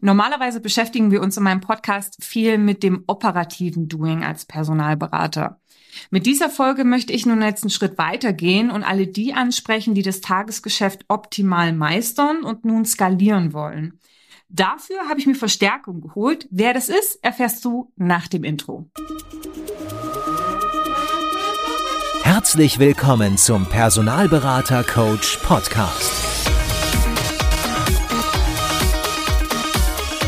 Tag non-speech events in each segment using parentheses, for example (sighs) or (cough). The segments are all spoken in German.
Normalerweise beschäftigen wir uns in meinem Podcast viel mit dem operativen Doing als Personalberater. Mit dieser Folge möchte ich nun jetzt einen Schritt weitergehen und alle die ansprechen, die das Tagesgeschäft optimal meistern und nun skalieren wollen. Dafür habe ich mir Verstärkung geholt. Wer das ist, erfährst du nach dem Intro. Herzlich willkommen zum Personalberater Coach Podcast.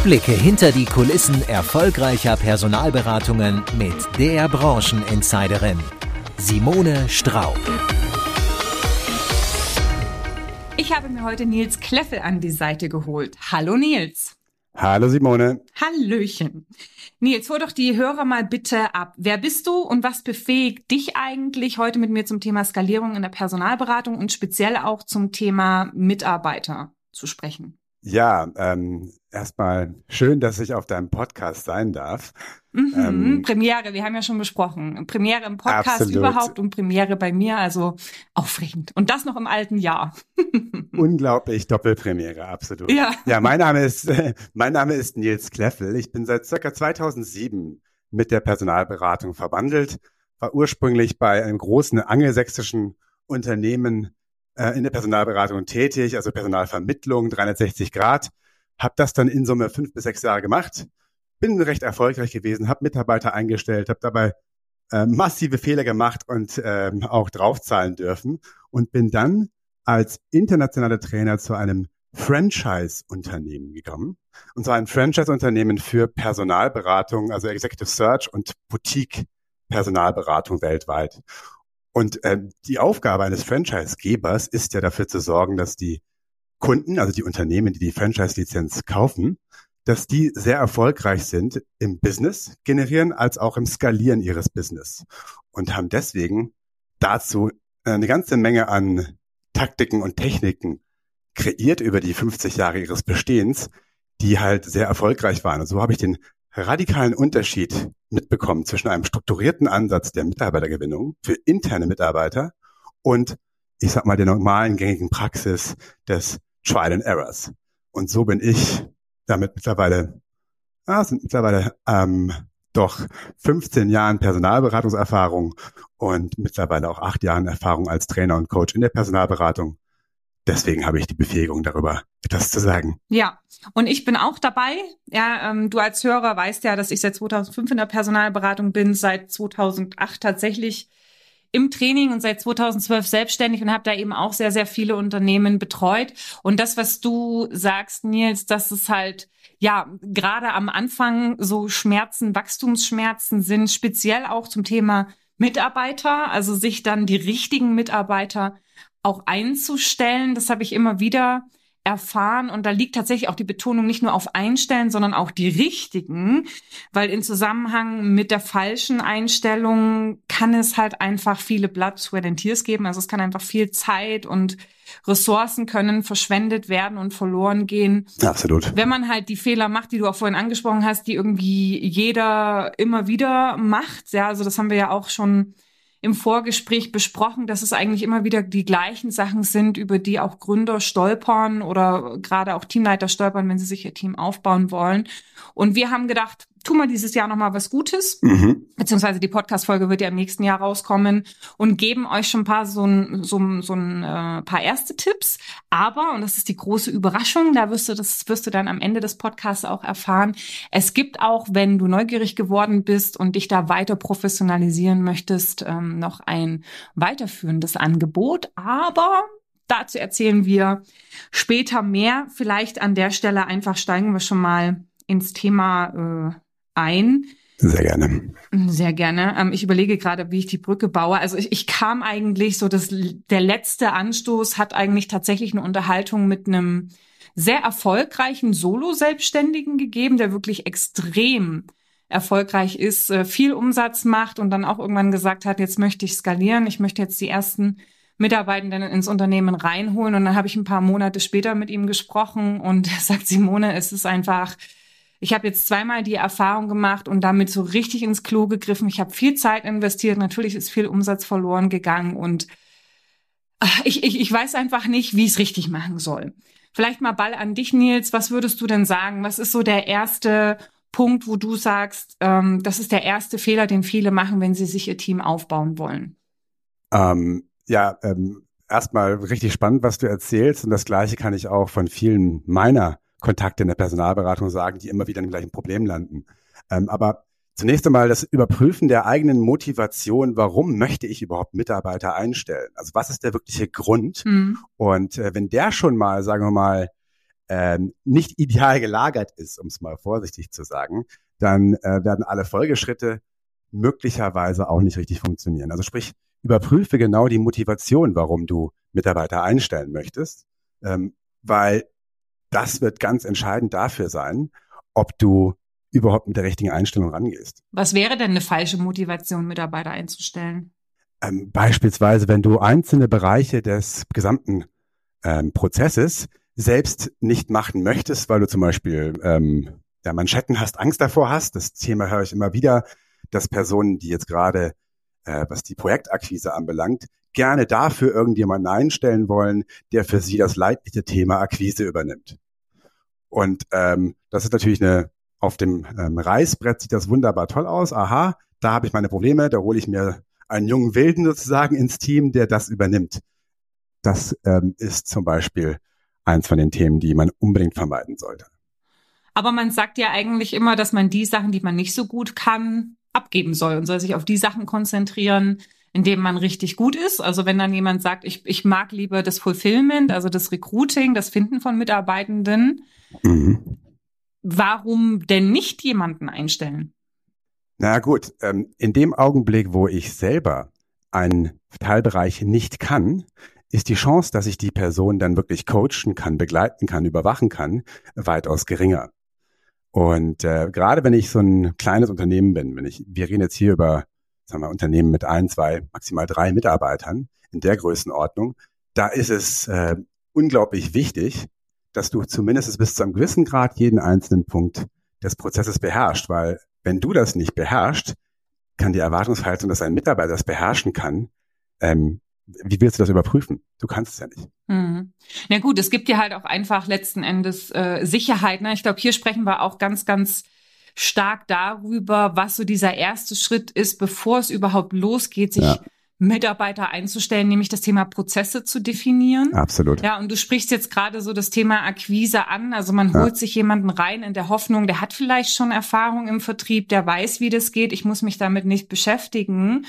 Blicke hinter die Kulissen erfolgreicher Personalberatungen mit der Brancheninsiderin Simone Straub. Ich habe mir heute Nils Kleffel an die Seite geholt. Hallo Nils. Hallo Simone. Hallöchen. Nils, hol doch die Hörer mal bitte ab. Wer bist du und was befähigt dich eigentlich heute mit mir zum Thema Skalierung in der Personalberatung und speziell auch zum Thema Mitarbeiter zu sprechen? Ja, ähm, erstmal schön, dass ich auf deinem Podcast sein darf. Mhm, ähm, Premiere, wir haben ja schon besprochen. Premiere im Podcast absolut. überhaupt und Premiere bei mir, also aufregend. Und das noch im alten Jahr. (laughs) Unglaublich, Doppelpremiere, absolut. Ja, ja mein, Name ist, (laughs) mein Name ist Nils Kleffel. Ich bin seit circa 2007 mit der Personalberatung verwandelt, war ursprünglich bei einem großen angelsächsischen Unternehmen äh, in der Personalberatung tätig, also Personalvermittlung, 360 Grad. Habe das dann in Summe fünf bis sechs Jahre gemacht, bin recht erfolgreich gewesen, habe Mitarbeiter eingestellt, habe dabei äh, massive Fehler gemacht und ähm, auch draufzahlen dürfen und bin dann als internationaler Trainer zu einem Franchise-Unternehmen gekommen. Und zwar ein Franchise-Unternehmen für Personalberatung, also Executive Search und Boutique-Personalberatung weltweit. Und äh, die Aufgabe eines Franchise-Gebers ist ja dafür zu sorgen, dass die Kunden, also die Unternehmen, die die Franchise-Lizenz kaufen, dass die sehr erfolgreich sind im Business generieren als auch im Skalieren ihres Business und haben deswegen dazu eine ganze Menge an Taktiken und Techniken kreiert über die 50 Jahre ihres Bestehens, die halt sehr erfolgreich waren. Und so habe ich den radikalen Unterschied mitbekommen zwischen einem strukturierten Ansatz der Mitarbeitergewinnung für interne Mitarbeiter und, ich sag mal, der normalen gängigen Praxis des Trial and Errors. Und so bin ich damit mittlerweile, ah, sind mittlerweile ähm, doch 15 Jahren Personalberatungserfahrung und mittlerweile auch acht Jahren Erfahrung als Trainer und Coach in der Personalberatung deswegen habe ich die Befähigung darüber, etwas zu sagen. Ja, und ich bin auch dabei. Ja, ähm, du als Hörer weißt ja, dass ich seit 2005 in der Personalberatung bin, seit 2008 tatsächlich im Training und seit 2012 selbstständig und habe da eben auch sehr, sehr viele Unternehmen betreut. Und das, was du sagst, Nils, dass es halt ja gerade am Anfang so Schmerzen, Wachstumsschmerzen sind, speziell auch zum Thema Mitarbeiter, also sich dann die richtigen Mitarbeiter auch einzustellen. Das habe ich immer wieder erfahren und da liegt tatsächlich auch die Betonung nicht nur auf einstellen, sondern auch die richtigen, weil in Zusammenhang mit der falschen Einstellung kann es halt einfach viele Blood, Sweat and Tears geben. Also es kann einfach viel Zeit und Ressourcen können verschwendet werden und verloren gehen. Absolut. Wenn man halt die Fehler macht, die du auch vorhin angesprochen hast, die irgendwie jeder immer wieder macht. Ja, also das haben wir ja auch schon im Vorgespräch besprochen, dass es eigentlich immer wieder die gleichen Sachen sind, über die auch Gründer stolpern oder gerade auch Teamleiter stolpern, wenn sie sich ihr Team aufbauen wollen. Und wir haben gedacht, tu mal dieses Jahr nochmal was Gutes, mhm. beziehungsweise die Podcast-Folge wird ja im nächsten Jahr rauskommen und geben euch schon ein paar so ein, so, so ein äh, paar erste Tipps. Aber, und das ist die große Überraschung, da wirst du das wirst du dann am Ende des Podcasts auch erfahren. Es gibt auch, wenn du neugierig geworden bist und dich da weiter professionalisieren möchtest, ähm, noch ein weiterführendes Angebot. Aber dazu erzählen wir später mehr. Vielleicht an der Stelle einfach steigen wir schon mal ins Thema äh, ein. Sehr gerne. Sehr gerne. Ähm, ich überlege gerade, wie ich die Brücke baue. Also ich, ich kam eigentlich so, dass der letzte Anstoß hat eigentlich tatsächlich eine Unterhaltung mit einem sehr erfolgreichen Solo-Selbstständigen gegeben, der wirklich extrem erfolgreich ist, äh, viel Umsatz macht und dann auch irgendwann gesagt hat, jetzt möchte ich skalieren, ich möchte jetzt die ersten Mitarbeitenden ins Unternehmen reinholen. Und dann habe ich ein paar Monate später mit ihm gesprochen und (laughs) er sagt, Simone, es ist einfach ich habe jetzt zweimal die Erfahrung gemacht und damit so richtig ins Klo gegriffen. Ich habe viel Zeit investiert. Natürlich ist viel Umsatz verloren gegangen und ah, ich, ich, ich weiß einfach nicht, wie ich es richtig machen soll. Vielleicht mal Ball an dich, Nils. Was würdest du denn sagen? Was ist so der erste Punkt, wo du sagst, ähm, das ist der erste Fehler, den viele machen, wenn sie sich ihr Team aufbauen wollen? Ähm, ja, ähm, erstmal richtig spannend, was du erzählst. Und das Gleiche kann ich auch von vielen meiner Kontakte in der Personalberatung sagen, die immer wieder in dem gleichen Problem landen. Ähm, aber zunächst einmal das Überprüfen der eigenen Motivation. Warum möchte ich überhaupt Mitarbeiter einstellen? Also was ist der wirkliche Grund? Mhm. Und äh, wenn der schon mal, sagen wir mal, ähm, nicht ideal gelagert ist, um es mal vorsichtig zu sagen, dann äh, werden alle Folgeschritte möglicherweise auch nicht richtig funktionieren. Also sprich, überprüfe genau die Motivation, warum du Mitarbeiter einstellen möchtest, ähm, weil das wird ganz entscheidend dafür sein, ob du überhaupt mit der richtigen Einstellung rangehst. Was wäre denn eine falsche Motivation, Mitarbeiter einzustellen? Ähm, beispielsweise, wenn du einzelne Bereiche des gesamten ähm, Prozesses selbst nicht machen möchtest, weil du zum Beispiel ähm, ja, Manschetten hast, Angst davor hast. Das Thema höre ich immer wieder, dass Personen, die jetzt gerade, äh, was die Projektakquise anbelangt, gerne dafür irgendjemanden einstellen wollen, der für sie das leidliche Thema Akquise übernimmt. Und ähm, das ist natürlich eine, auf dem ähm, Reißbrett sieht das wunderbar toll aus. Aha, da habe ich meine Probleme, da hole ich mir einen jungen Wilden sozusagen ins Team, der das übernimmt. Das ähm, ist zum Beispiel eins von den Themen, die man unbedingt vermeiden sollte. Aber man sagt ja eigentlich immer, dass man die Sachen, die man nicht so gut kann, abgeben soll und soll sich auf die Sachen konzentrieren, in denen man richtig gut ist. Also wenn dann jemand sagt, ich, ich mag lieber das Fulfillment, also das Recruiting, das Finden von Mitarbeitenden, mhm. warum denn nicht jemanden einstellen? Na gut, ähm, in dem Augenblick, wo ich selber einen Teilbereich nicht kann, ist die Chance, dass ich die Person dann wirklich coachen kann, begleiten kann, überwachen kann, weitaus geringer. Und äh, gerade wenn ich so ein kleines Unternehmen bin, wenn ich, wir reden jetzt hier über sagen wir, Unternehmen mit ein, zwei, maximal drei Mitarbeitern in der Größenordnung, da ist es äh, unglaublich wichtig, dass du zumindest bis zu einem gewissen Grad jeden einzelnen Punkt des Prozesses beherrscht, weil wenn du das nicht beherrschst, kann die Erwartungshaltung, dass ein Mitarbeiter das beherrschen kann, ähm, wie willst du das überprüfen? Du kannst es ja nicht. Mhm. Na gut, es gibt ja halt auch einfach letzten Endes äh, Sicherheit. Ne? Ich glaube, hier sprechen wir auch ganz, ganz stark darüber, was so dieser erste Schritt ist, bevor es überhaupt losgeht, sich ja. Mitarbeiter einzustellen, nämlich das Thema Prozesse zu definieren. Absolut. Ja, und du sprichst jetzt gerade so das Thema Akquise an. Also man holt ja. sich jemanden rein in der Hoffnung, der hat vielleicht schon Erfahrung im Vertrieb, der weiß, wie das geht. Ich muss mich damit nicht beschäftigen.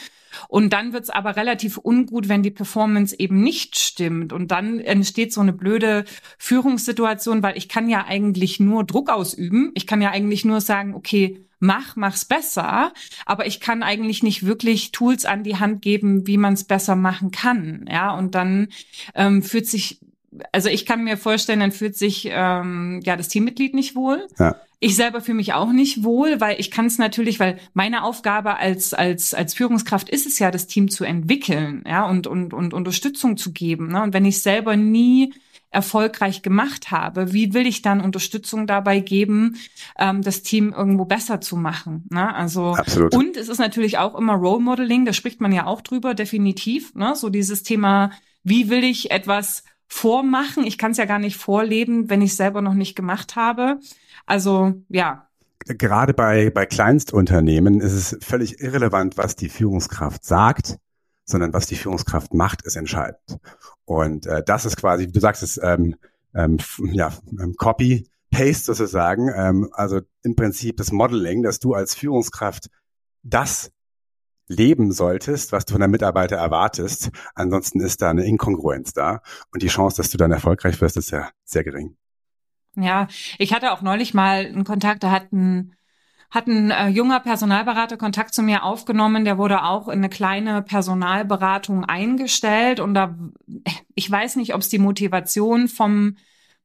Und dann wird's aber relativ ungut, wenn die Performance eben nicht stimmt. Und dann entsteht so eine blöde Führungssituation, weil ich kann ja eigentlich nur Druck ausüben. Ich kann ja eigentlich nur sagen, okay, mach, mach's besser. Aber ich kann eigentlich nicht wirklich Tools an die Hand geben, wie man es besser machen kann. Ja, und dann ähm, fühlt sich also ich kann mir vorstellen, dann fühlt sich ähm, ja das Teammitglied nicht wohl. Ja. Ich selber fühle mich auch nicht wohl, weil ich kann es natürlich, weil meine Aufgabe als als als Führungskraft ist es ja, das Team zu entwickeln, ja und und und Unterstützung zu geben. Ne? Und wenn ich selber nie erfolgreich gemacht habe, wie will ich dann Unterstützung dabei geben, ähm, das Team irgendwo besser zu machen? Ne? Also Absolut. und es ist natürlich auch immer Role Modeling, da spricht man ja auch drüber, definitiv. Ne? So dieses Thema, wie will ich etwas vormachen. Ich kann es ja gar nicht vorleben, wenn ich es selber noch nicht gemacht habe. Also ja. Gerade bei, bei Kleinstunternehmen ist es völlig irrelevant, was die Führungskraft sagt, sondern was die Führungskraft macht, ist entscheidend. Und äh, das ist quasi, du sagst es, ähm, ähm, ja, ähm, Copy, Paste sozusagen. Ähm, also im Prinzip das Modeling, dass du als Führungskraft das leben solltest, was du von der Mitarbeiter erwartest. Ansonsten ist da eine Inkongruenz da. Und die Chance, dass du dann erfolgreich wirst, ist ja sehr gering. Ja, ich hatte auch neulich mal einen Kontakt, da hat ein, hat ein äh, junger Personalberater Kontakt zu mir aufgenommen, der wurde auch in eine kleine Personalberatung eingestellt und da, ich weiß nicht, ob es die Motivation vom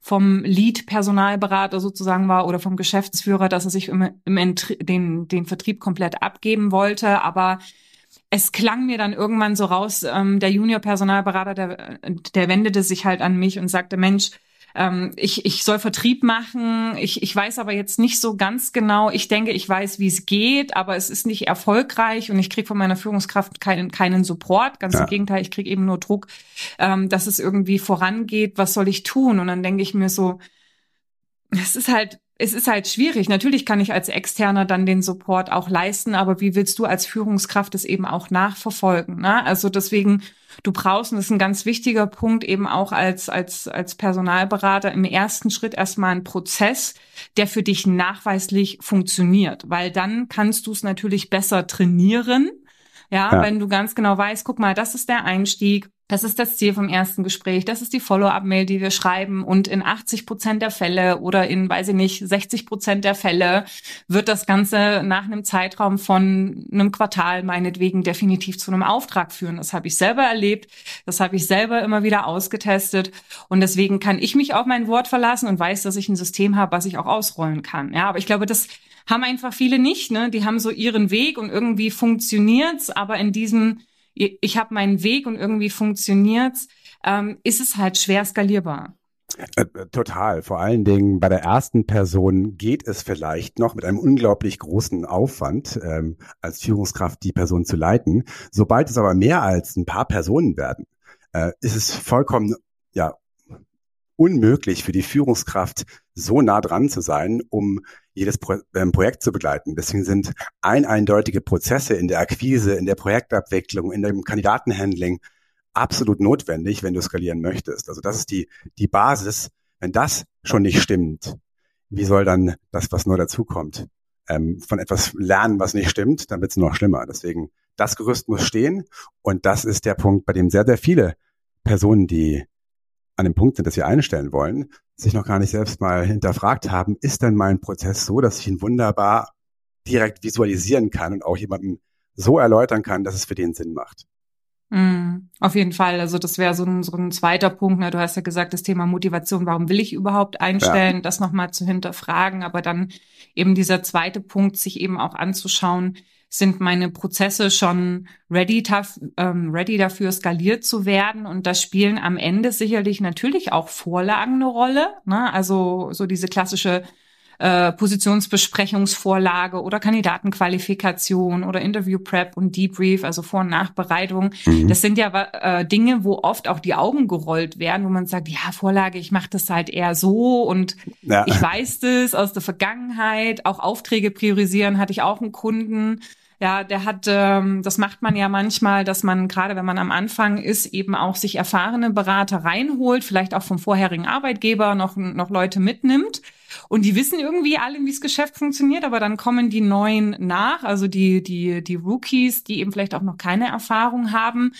vom Lead-Personalberater sozusagen war oder vom Geschäftsführer, dass er sich im, im den, den Vertrieb komplett abgeben wollte. Aber es klang mir dann irgendwann so raus, ähm, der Junior-Personalberater, der, der wendete sich halt an mich und sagte, Mensch, ähm, ich, ich soll Vertrieb machen, ich, ich weiß aber jetzt nicht so ganz genau, ich denke, ich weiß, wie es geht, aber es ist nicht erfolgreich und ich kriege von meiner Führungskraft keinen, keinen Support. Ganz ja. im Gegenteil, ich kriege eben nur Druck, ähm, dass es irgendwie vorangeht, was soll ich tun? Und dann denke ich mir so, es ist halt es ist halt schwierig. Natürlich kann ich als Externer dann den Support auch leisten, aber wie willst du als Führungskraft es eben auch nachverfolgen? Ne? Also deswegen, du brauchst, und das ist ein ganz wichtiger Punkt, eben auch als, als, als Personalberater im ersten Schritt erstmal einen Prozess, der für dich nachweislich funktioniert, weil dann kannst du es natürlich besser trainieren. Ja, ja, wenn du ganz genau weißt, guck mal, das ist der Einstieg, das ist das Ziel vom ersten Gespräch. Das ist die Follow-up-Mail, die wir schreiben. Und in 80 Prozent der Fälle oder in, weiß ich nicht, 60 Prozent der Fälle wird das Ganze nach einem Zeitraum von einem Quartal meinetwegen definitiv zu einem Auftrag führen. Das habe ich selber erlebt. Das habe ich selber immer wieder ausgetestet. Und deswegen kann ich mich auf mein Wort verlassen und weiß, dass ich ein System habe, was ich auch ausrollen kann. Ja, aber ich glaube, das haben einfach viele nicht. Ne? Die haben so ihren Weg und irgendwie funktioniert's. Aber in diesem ich habe meinen Weg und irgendwie funktioniert's, ähm, ist es halt schwer skalierbar. Äh, äh, total. Vor allen Dingen bei der ersten Person geht es vielleicht noch mit einem unglaublich großen Aufwand, ähm, als Führungskraft die Person zu leiten. Sobald es aber mehr als ein paar Personen werden, äh, ist es vollkommen ja unmöglich für die Führungskraft so nah dran zu sein, um jedes Pro ähm, Projekt zu begleiten. Deswegen sind ein eindeutige Prozesse in der Akquise, in der Projektabwicklung, in dem Kandidatenhandling absolut notwendig, wenn du skalieren möchtest. Also das ist die, die Basis. Wenn das schon nicht stimmt, wie soll dann das, was neu dazukommt, ähm, von etwas lernen, was nicht stimmt, dann wird es noch schlimmer. Deswegen, das Gerüst muss stehen und das ist der Punkt, bei dem sehr, sehr viele Personen, die an dem Punkt sind, dass sie einstellen wollen, sich noch gar nicht selbst mal hinterfragt haben, ist denn mein Prozess so, dass ich ihn wunderbar direkt visualisieren kann und auch jemandem so erläutern kann, dass es für den Sinn macht. Mm, auf jeden Fall. Also das wäre so ein, so ein zweiter Punkt. Ne? Du hast ja gesagt, das Thema Motivation, warum will ich überhaupt einstellen, ja. das nochmal zu hinterfragen. Aber dann eben dieser zweite Punkt, sich eben auch anzuschauen, sind meine Prozesse schon ready, ähm, ready dafür, skaliert zu werden. Und da spielen am Ende sicherlich natürlich auch Vorlagen eine Rolle. Ne? Also so diese klassische äh, Positionsbesprechungsvorlage oder Kandidatenqualifikation oder Interview Prep und Debrief, also Vor- und Nachbereitung. Mhm. Das sind ja äh, Dinge, wo oft auch die Augen gerollt werden, wo man sagt, ja, Vorlage, ich mache das halt eher so und ja. ich weiß das aus der Vergangenheit. Auch Aufträge priorisieren hatte ich auch einen Kunden. Ja, der hat, ähm, das macht man ja manchmal, dass man gerade, wenn man am Anfang ist, eben auch sich erfahrene Berater reinholt, vielleicht auch vom vorherigen Arbeitgeber noch, noch Leute mitnimmt. Und die wissen irgendwie alle, wie das Geschäft funktioniert, aber dann kommen die Neuen nach, also die, die, die Rookies, die eben vielleicht auch noch keine Erfahrung haben.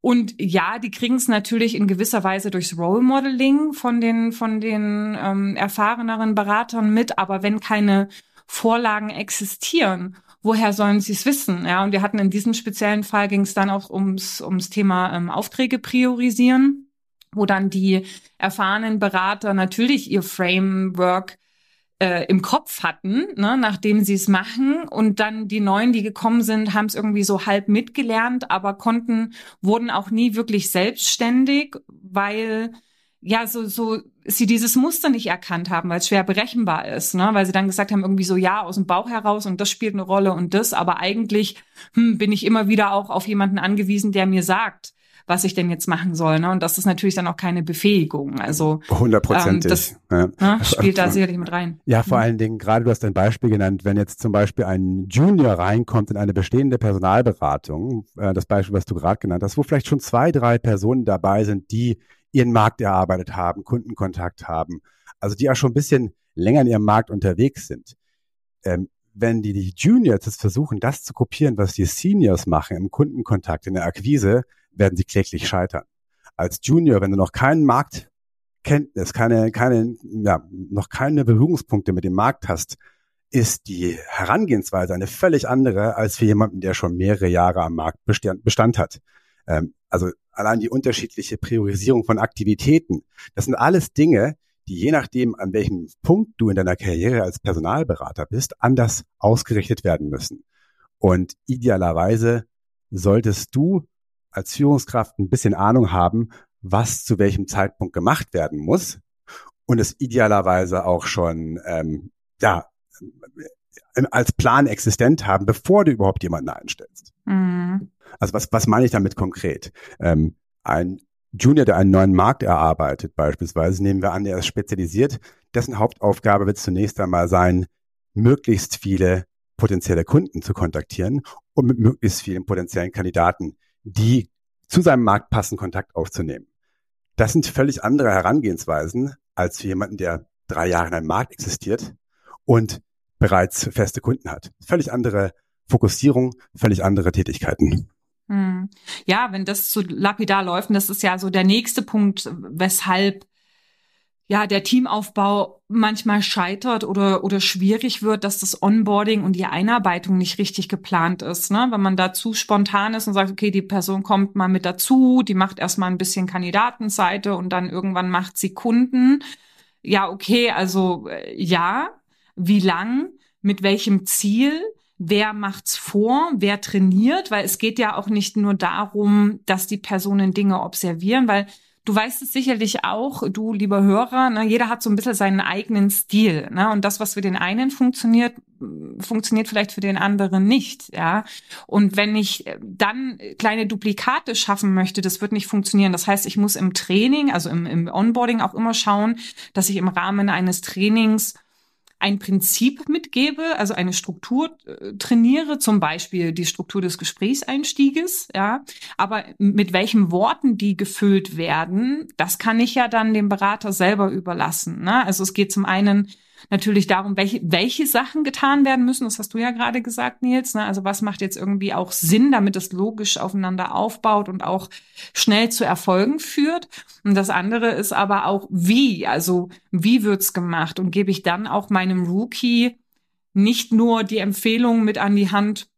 Und ja, die kriegen es natürlich in gewisser Weise durchs Role Modeling von den, von den ähm, erfahreneren Beratern mit, aber wenn keine Vorlagen existieren woher sollen sie es wissen? Ja, und wir hatten in diesem speziellen Fall ging es dann auch ums, ums Thema ähm, Aufträge priorisieren, wo dann die erfahrenen Berater natürlich ihr Framework äh, im Kopf hatten, ne, nachdem sie es machen. Und dann die Neuen, die gekommen sind, haben es irgendwie so halb mitgelernt, aber konnten, wurden auch nie wirklich selbstständig, weil ja, so, so sie dieses Muster nicht erkannt haben, weil es schwer berechenbar ist, ne? weil sie dann gesagt haben, irgendwie so, ja, aus dem Bauch heraus und das spielt eine Rolle und das, aber eigentlich hm, bin ich immer wieder auch auf jemanden angewiesen, der mir sagt, was ich denn jetzt machen soll. Ne? Und das ist natürlich dann auch keine Befähigung. Also hundertprozentig. Ähm, das ja. ne, spielt da sicherlich mit rein. Ja, vor mhm. allen Dingen, gerade du hast ein Beispiel genannt, wenn jetzt zum Beispiel ein Junior reinkommt in eine bestehende Personalberatung, äh, das Beispiel, was du gerade genannt hast, wo vielleicht schon zwei, drei Personen dabei sind, die ihren Markt erarbeitet haben, Kundenkontakt haben, also die auch schon ein bisschen länger in ihrem Markt unterwegs sind. Ähm, wenn die, die Juniors jetzt versuchen, das zu kopieren, was die Seniors machen im Kundenkontakt, in der Akquise, werden sie kläglich scheitern. Als Junior, wenn du noch keinen Marktkenntnis, keine, keine, ja, noch keine Berührungspunkte mit dem Markt hast, ist die Herangehensweise eine völlig andere als für jemanden, der schon mehrere Jahre am Markt Bestand, hat. Ähm, also allein die unterschiedliche Priorisierung von Aktivitäten. Das sind alles Dinge, die je nachdem, an welchem Punkt du in deiner Karriere als Personalberater bist, anders ausgerichtet werden müssen. Und idealerweise solltest du als Führungskraft ein bisschen Ahnung haben, was zu welchem Zeitpunkt gemacht werden muss, und es idealerweise auch schon ähm, ja als Plan existent haben, bevor du überhaupt jemanden einstellst. Mhm. Also was, was meine ich damit konkret? Ähm, ein Junior, der einen neuen Markt erarbeitet, beispielsweise, nehmen wir an, der ist spezialisiert, dessen Hauptaufgabe wird zunächst einmal sein, möglichst viele potenzielle Kunden zu kontaktieren und mit möglichst vielen potenziellen Kandidaten, die zu seinem Markt passen, Kontakt aufzunehmen. Das sind völlig andere Herangehensweisen als für jemanden, der drei Jahre in einem Markt existiert und bereits feste Kunden hat. Völlig andere Fokussierung, völlig andere Tätigkeiten. Hm. Ja, wenn das so lapidar läuft, und das ist ja so der nächste Punkt, weshalb ja der Teamaufbau manchmal scheitert oder oder schwierig wird, dass das Onboarding und die Einarbeitung nicht richtig geplant ist, ne? Wenn man da zu spontan ist und sagt, okay, die Person kommt mal mit dazu, die macht erstmal ein bisschen Kandidatenseite und dann irgendwann macht sie Kunden. Ja, okay, also äh, ja, wie lang, mit welchem Ziel, wer macht's vor, wer trainiert, weil es geht ja auch nicht nur darum, dass die Personen Dinge observieren, weil du weißt es sicherlich auch, du lieber Hörer, ne, jeder hat so ein bisschen seinen eigenen Stil, ne, und das, was für den einen funktioniert, funktioniert vielleicht für den anderen nicht, ja. Und wenn ich dann kleine Duplikate schaffen möchte, das wird nicht funktionieren. Das heißt, ich muss im Training, also im, im Onboarding auch immer schauen, dass ich im Rahmen eines Trainings ein Prinzip mitgebe, also eine Struktur äh, trainiere, zum Beispiel die Struktur des Gesprächseinstieges, ja. Aber mit welchen Worten die gefüllt werden, das kann ich ja dann dem Berater selber überlassen. Ne? Also es geht zum einen natürlich darum, welche, welche Sachen getan werden müssen. Das hast du ja gerade gesagt, Nils. Ne? Also was macht jetzt irgendwie auch Sinn, damit es logisch aufeinander aufbaut und auch schnell zu Erfolgen führt. Und das andere ist aber auch wie. Also wie wird's gemacht? Und gebe ich dann auch meinem Rookie nicht nur die Empfehlung mit an die Hand,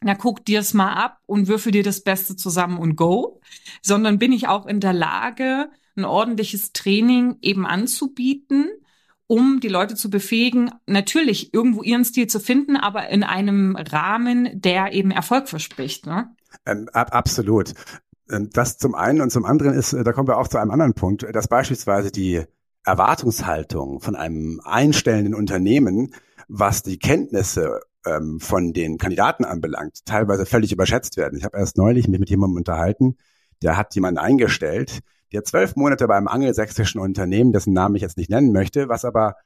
na guck dir's mal ab und würfel dir das Beste zusammen und go, sondern bin ich auch in der Lage, ein ordentliches Training eben anzubieten, um die Leute zu befähigen, natürlich irgendwo ihren Stil zu finden, aber in einem Rahmen, der eben Erfolg verspricht. Ne? Ähm, ab, absolut. Ähm, das zum einen und zum anderen ist, äh, da kommen wir auch zu einem anderen Punkt, dass beispielsweise die Erwartungshaltung von einem einstellenden Unternehmen, was die Kenntnisse ähm, von den Kandidaten anbelangt, teilweise völlig überschätzt werden. Ich habe erst neulich mich mit jemandem unterhalten, der hat jemanden eingestellt, der zwölf Monate bei einem angelsächsischen Unternehmen, dessen Namen ich jetzt nicht nennen möchte, was aber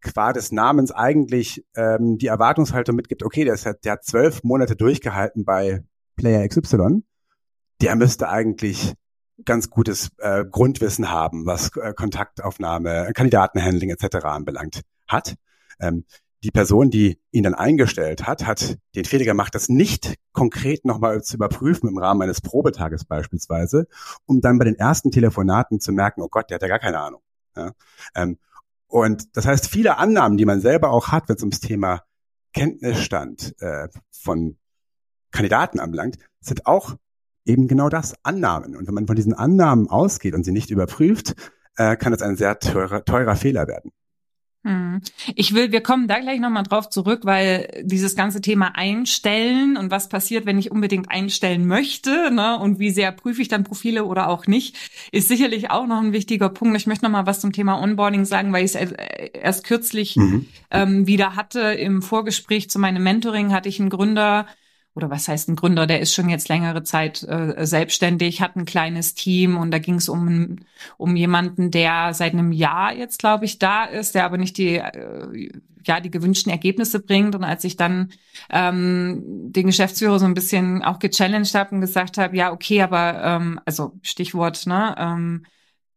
qua des Namens eigentlich ähm, die Erwartungshaltung mitgibt, okay, der, ist, der hat zwölf Monate durchgehalten bei Player XY, der müsste eigentlich ganz gutes äh, Grundwissen haben, was äh, Kontaktaufnahme, Kandidatenhandling etc. anbelangt hat. Ähm, die Person, die ihn dann eingestellt hat, hat den Fehler gemacht, das nicht konkret nochmal zu überprüfen im Rahmen eines Probetages beispielsweise, um dann bei den ersten Telefonaten zu merken, oh Gott, der hat ja gar keine Ahnung. Ja? Ähm, und das heißt, viele Annahmen, die man selber auch hat, wenn es ums Thema Kenntnisstand äh, von Kandidaten anbelangt, sind auch eben genau das, Annahmen. Und wenn man von diesen Annahmen ausgeht und sie nicht überprüft, äh, kann das ein sehr teurer, teurer Fehler werden. Hm. Ich will, wir kommen da gleich nochmal drauf zurück, weil dieses ganze Thema Einstellen und was passiert, wenn ich unbedingt einstellen möchte, ne, und wie sehr prüfe ich dann Profile oder auch nicht, ist sicherlich auch noch ein wichtiger Punkt. Ich möchte nochmal was zum Thema Onboarding sagen, weil ich es erst kürzlich mhm. ähm, wieder hatte. Im Vorgespräch zu meinem Mentoring hatte ich einen Gründer, oder was heißt ein Gründer, der ist schon jetzt längere Zeit äh, selbstständig, hat ein kleines Team und da ging es um, um jemanden, der seit einem Jahr jetzt, glaube ich, da ist, der aber nicht die, äh, ja, die gewünschten Ergebnisse bringt. Und als ich dann ähm, den Geschäftsführer so ein bisschen auch gechallenged habe und gesagt habe, ja, okay, aber ähm, also Stichwort, ne, ähm,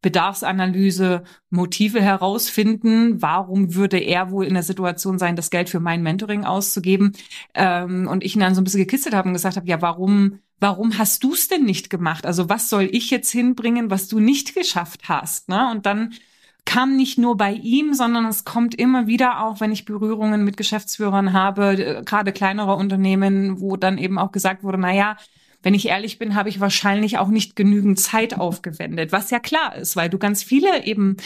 Bedarfsanalyse, Motive herausfinden. Warum würde er wohl in der Situation sein, das Geld für mein Mentoring auszugeben? Ähm, und ich ihn dann so ein bisschen gekistet habe und gesagt habe, ja, warum, warum hast du es denn nicht gemacht? Also was soll ich jetzt hinbringen, was du nicht geschafft hast? Ne? Und dann kam nicht nur bei ihm, sondern es kommt immer wieder auch, wenn ich Berührungen mit Geschäftsführern habe, äh, gerade kleinerer Unternehmen, wo dann eben auch gesagt wurde, na ja, wenn ich ehrlich bin, habe ich wahrscheinlich auch nicht genügend Zeit aufgewendet, was ja klar ist, weil du ganz viele eben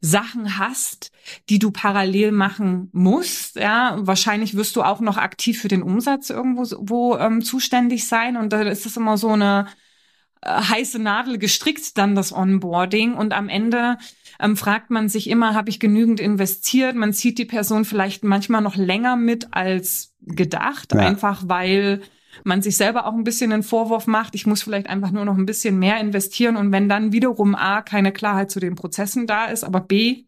Sachen hast, die du parallel machen musst. Ja, wahrscheinlich wirst du auch noch aktiv für den Umsatz irgendwo wo, ähm, zuständig sein und da ist es immer so eine äh, heiße Nadel gestrickt dann das Onboarding und am Ende ähm, fragt man sich immer, habe ich genügend investiert? Man zieht die Person vielleicht manchmal noch länger mit als gedacht, ja. einfach weil man sich selber auch ein bisschen einen Vorwurf macht, ich muss vielleicht einfach nur noch ein bisschen mehr investieren und wenn dann wiederum A, keine Klarheit zu den Prozessen da ist, aber B,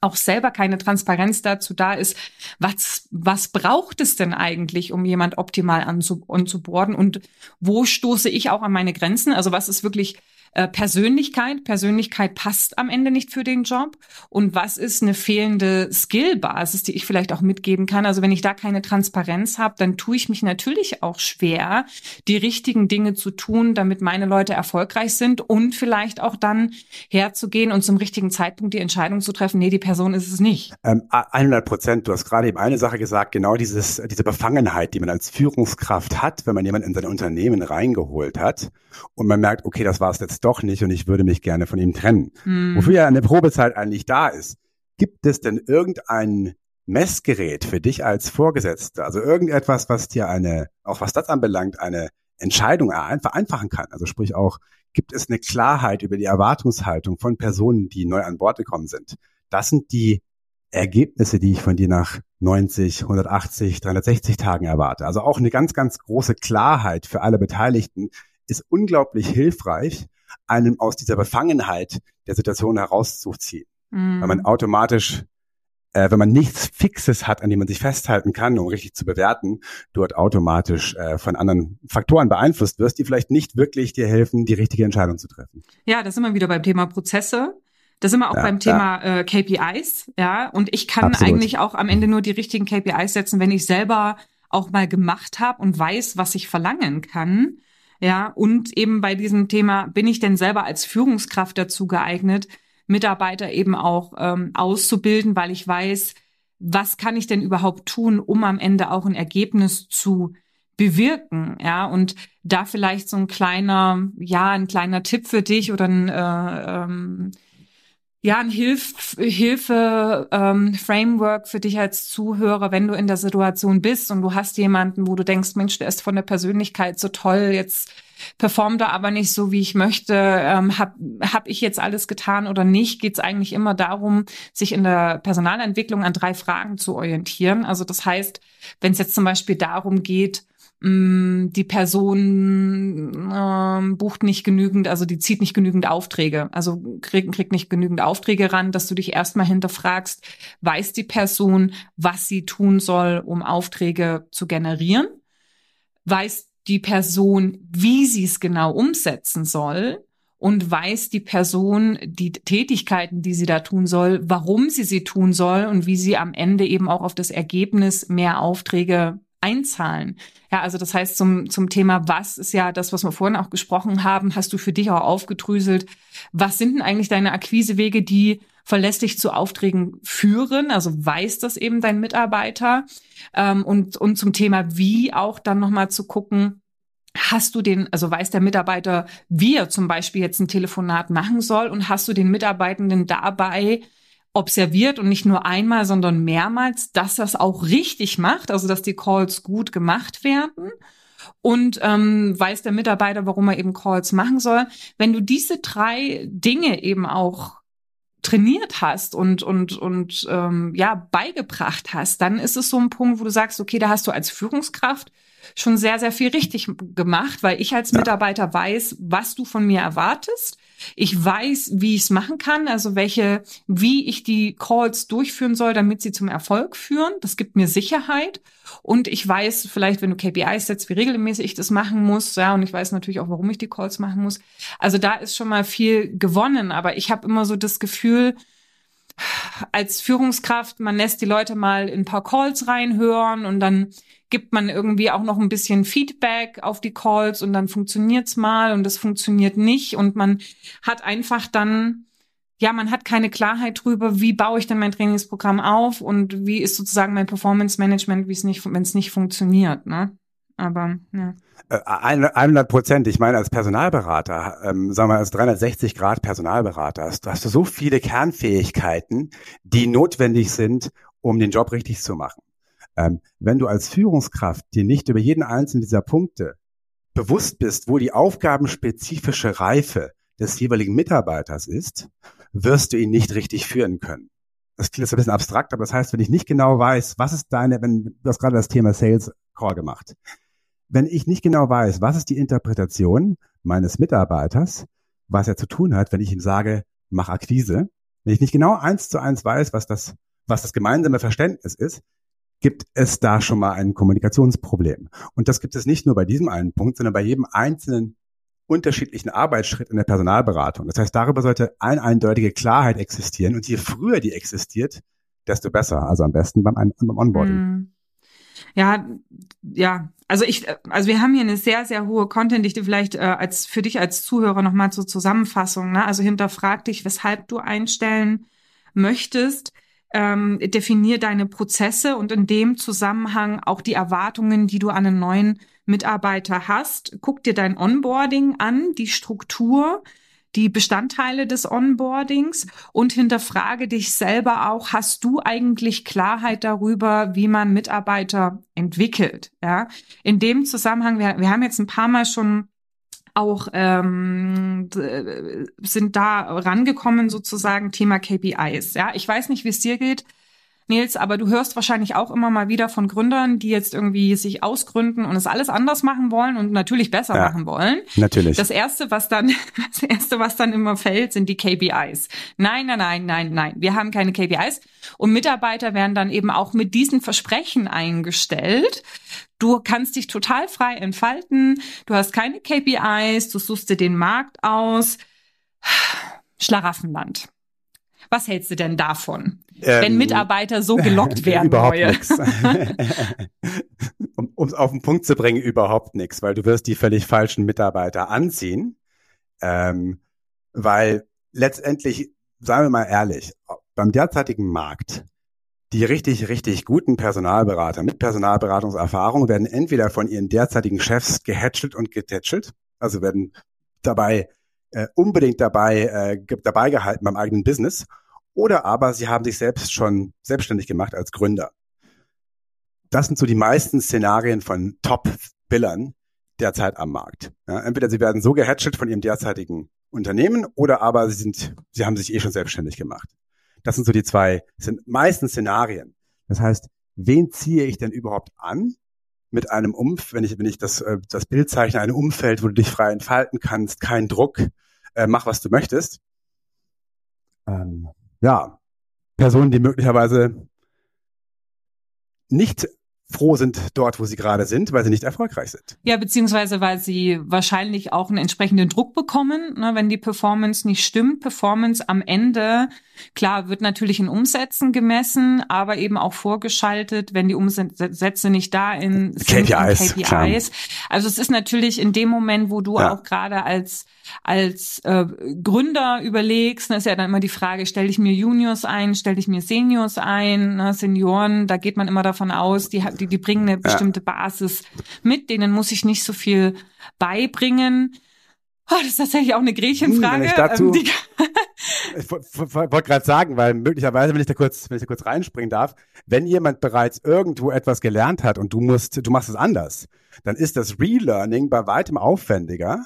auch selber keine Transparenz dazu da ist, was, was braucht es denn eigentlich, um jemand optimal anzuborden und wo stoße ich auch an meine Grenzen? Also was ist wirklich äh, Persönlichkeit. Persönlichkeit passt am Ende nicht für den Job. Und was ist eine fehlende Skillbasis, die ich vielleicht auch mitgeben kann? Also wenn ich da keine Transparenz habe, dann tue ich mich natürlich auch schwer, die richtigen Dinge zu tun, damit meine Leute erfolgreich sind und vielleicht auch dann herzugehen und zum richtigen Zeitpunkt die Entscheidung zu treffen, nee, die Person ist es nicht. Ähm, 100 Prozent. Du hast gerade eben eine Sache gesagt, genau dieses, diese Befangenheit, die man als Führungskraft hat, wenn man jemanden in sein Unternehmen reingeholt hat und man merkt, okay, das war es jetzt doch nicht und ich würde mich gerne von ihm trennen. Mhm. Wofür ja eine Probezeit eigentlich da ist. Gibt es denn irgendein Messgerät für dich als Vorgesetzter? Also irgendetwas, was dir eine, auch was das anbelangt, eine Entscheidung vereinfachen kann? Also sprich auch, gibt es eine Klarheit über die Erwartungshaltung von Personen, die neu an Bord gekommen sind? Das sind die Ergebnisse, die ich von dir nach 90, 180, 360 Tagen erwarte. Also auch eine ganz, ganz große Klarheit für alle Beteiligten ist unglaublich hilfreich, einem aus dieser Befangenheit der Situation herauszuziehen. Mhm. Weil man automatisch, äh, wenn man nichts Fixes hat, an dem man sich festhalten kann, um richtig zu bewerten, dort automatisch äh, von anderen Faktoren beeinflusst wirst, die vielleicht nicht wirklich dir helfen, die richtige Entscheidung zu treffen. Ja, das sind wir wieder beim Thema Prozesse. Das sind wir auch ja, beim Thema ja. äh, KPIs, ja. Und ich kann Absolut. eigentlich auch am Ende nur die richtigen KPIs setzen, wenn ich selber auch mal gemacht habe und weiß, was ich verlangen kann. Ja, und eben bei diesem Thema, bin ich denn selber als Führungskraft dazu geeignet, Mitarbeiter eben auch ähm, auszubilden, weil ich weiß, was kann ich denn überhaupt tun, um am Ende auch ein Ergebnis zu bewirken, ja, und da vielleicht so ein kleiner, ja, ein kleiner Tipp für dich oder ein äh, ähm, ja, ein Hilf Hilfe ähm, für dich als Zuhörer, wenn du in der Situation bist und du hast jemanden, wo du denkst, Mensch, der ist von der Persönlichkeit so toll, jetzt performt er aber nicht so, wie ich möchte, ähm, hab, hab ich jetzt alles getan oder nicht, geht es eigentlich immer darum, sich in der Personalentwicklung an drei Fragen zu orientieren. Also das heißt, wenn es jetzt zum Beispiel darum geht, Mm, die Person ähm, bucht nicht genügend, also die zieht nicht genügend Aufträge, also kriegt, kriegt nicht genügend Aufträge ran, dass du dich erstmal hinterfragst, weiß die Person, was sie tun soll, um Aufträge zu generieren? Weiß die Person, wie sie es genau umsetzen soll? Und weiß die Person die Tätigkeiten, die sie da tun soll, warum sie sie tun soll und wie sie am Ende eben auch auf das Ergebnis mehr Aufträge einzahlen. Ja, also das heißt zum, zum Thema was ist ja das, was wir vorhin auch gesprochen haben, hast du für dich auch aufgedröselt. Was sind denn eigentlich deine Akquisewege, die verlässlich zu Aufträgen führen? Also weiß das eben dein Mitarbeiter? Ähm, und, und zum Thema wie auch dann nochmal zu gucken, Hast du den, also weiß der Mitarbeiter, wie er zum Beispiel jetzt ein Telefonat machen soll und hast du den Mitarbeitenden dabei observiert und nicht nur einmal, sondern mehrmals, dass das auch richtig macht, also dass die Calls gut gemacht werden. Und ähm, weiß der Mitarbeiter, warum er eben Calls machen soll. Wenn du diese drei Dinge eben auch trainiert hast und und und ähm, ja beigebracht hast, dann ist es so ein Punkt, wo du sagst, okay, da hast du als Führungskraft schon sehr sehr viel richtig gemacht, weil ich als Mitarbeiter weiß, was du von mir erwartest ich weiß, wie ich es machen kann, also welche, wie ich die Calls durchführen soll, damit sie zum Erfolg führen. Das gibt mir Sicherheit. Und ich weiß vielleicht, wenn du KPIs setzt, wie regelmäßig ich das machen muss, ja, und ich weiß natürlich auch, warum ich die Calls machen muss. Also da ist schon mal viel gewonnen, aber ich habe immer so das Gefühl, als Führungskraft, man lässt die Leute mal in ein paar Calls reinhören und dann gibt man irgendwie auch noch ein bisschen Feedback auf die Calls und dann funktioniert's mal und das funktioniert nicht und man hat einfach dann ja, man hat keine Klarheit drüber, wie baue ich denn mein Trainingsprogramm auf und wie ist sozusagen mein Performance Management, wie es nicht, wenn es nicht funktioniert, ne? Aber ja. 100 äh, Prozent. Ich meine, als Personalberater, ähm, sagen wir als 360 Grad Personalberater, hast, hast du so viele Kernfähigkeiten, die notwendig sind, um den Job richtig zu machen. Ähm, wenn du als Führungskraft dir nicht über jeden einzelnen dieser Punkte bewusst bist, wo die aufgabenspezifische Reife des jeweiligen Mitarbeiters ist, wirst du ihn nicht richtig führen können. Das klingt jetzt ein bisschen abstrakt, aber das heißt, wenn ich nicht genau weiß, was ist deine, wenn du hast gerade das Thema Sales Call gemacht. Wenn ich nicht genau weiß, was ist die Interpretation meines Mitarbeiters, was er zu tun hat, wenn ich ihm sage, mach Akquise, wenn ich nicht genau eins zu eins weiß, was das, was das gemeinsame Verständnis ist, gibt es da schon mal ein Kommunikationsproblem. Und das gibt es nicht nur bei diesem einen Punkt, sondern bei jedem einzelnen unterschiedlichen Arbeitsschritt in der Personalberatung. Das heißt, darüber sollte eine eindeutige Klarheit existieren. Und je früher die existiert, desto besser. Also am besten beim, beim Onboarding. Mm. Ja, ja. Also ich, also wir haben hier eine sehr, sehr hohe Contentdichte. Vielleicht äh, als für dich als Zuhörer nochmal zur Zusammenfassung. Ne? Also hinterfrag dich, weshalb du einstellen möchtest ähm, definier deine Prozesse und in dem Zusammenhang auch die Erwartungen, die du an einen neuen Mitarbeiter hast. Guck dir dein Onboarding an, die Struktur, die Bestandteile des Onboardings und hinterfrage dich selber auch, hast du eigentlich Klarheit darüber, wie man Mitarbeiter entwickelt? Ja, in dem Zusammenhang, wir, wir haben jetzt ein paar Mal schon auch ähm, sind da rangekommen sozusagen Thema KPIs. Ja, ich weiß nicht, wie es dir geht. Nils, aber du hörst wahrscheinlich auch immer mal wieder von Gründern, die jetzt irgendwie sich ausgründen und es alles anders machen wollen und natürlich besser ja, machen wollen. Natürlich. Das erste, was dann, (laughs) das erste, was dann immer fällt, sind die KPIs. Nein, nein, nein, nein, nein. Wir haben keine KPIs. Und Mitarbeiter werden dann eben auch mit diesen Versprechen eingestellt. Du kannst dich total frei entfalten. Du hast keine KPIs. Du suchst dir den Markt aus. (sighs) Schlaraffenland. Was hältst du denn davon, ähm, wenn Mitarbeiter so gelockt (laughs) werden? Überhaupt nichts. (laughs) um es auf den Punkt zu bringen, überhaupt nichts, weil du wirst die völlig falschen Mitarbeiter anziehen, ähm, weil letztendlich, sagen wir mal ehrlich, beim derzeitigen Markt, die richtig, richtig guten Personalberater mit Personalberatungserfahrung werden entweder von ihren derzeitigen Chefs gehätschelt und getätschelt, also werden dabei äh, unbedingt dabei, äh, dabei gehalten beim eigenen Business. Oder aber sie haben sich selbst schon selbstständig gemacht als Gründer. Das sind so die meisten Szenarien von Top-Billern derzeit am Markt. Ja, entweder sie werden so gehatchelt von ihrem derzeitigen Unternehmen oder aber sie sind, sie haben sich eh schon selbstständig gemacht. Das sind so die zwei, sind meisten Szenarien. Das heißt, wen ziehe ich denn überhaupt an? Mit einem Umfeld, wenn ich, wenn ich das, äh, das Bild zeichne, ein Umfeld, wo du dich frei entfalten kannst, kein Druck, äh, mach was du möchtest. Ähm, ja, Personen, die möglicherweise nicht froh sind dort, wo sie gerade sind, weil sie nicht erfolgreich sind. Ja, beziehungsweise weil sie wahrscheinlich auch einen entsprechenden Druck bekommen, ne, wenn die Performance nicht stimmt. Performance am Ende, klar, wird natürlich in Umsätzen gemessen, aber eben auch vorgeschaltet, wenn die Umsätze nicht da in KPIs. In KPIs. Also es ist natürlich in dem Moment, wo du ja. auch gerade als als äh, Gründer überlegst, ne, ist ja dann immer die Frage, stelle ich mir Juniors ein, stelle ich mir Seniors ein, ne, Senioren, da geht man immer davon aus, die, die, die bringen eine bestimmte Basis mit, denen muss ich nicht so viel beibringen. Oh, das ist tatsächlich auch eine Gretchenfrage. Dazu, ähm, (laughs) (laughs) ich wollte gerade sagen, weil möglicherweise, wenn ich da kurz, wenn ich da kurz reinspringen darf, wenn jemand bereits irgendwo etwas gelernt hat und du musst, du machst es anders, dann ist das Relearning bei weitem aufwendiger,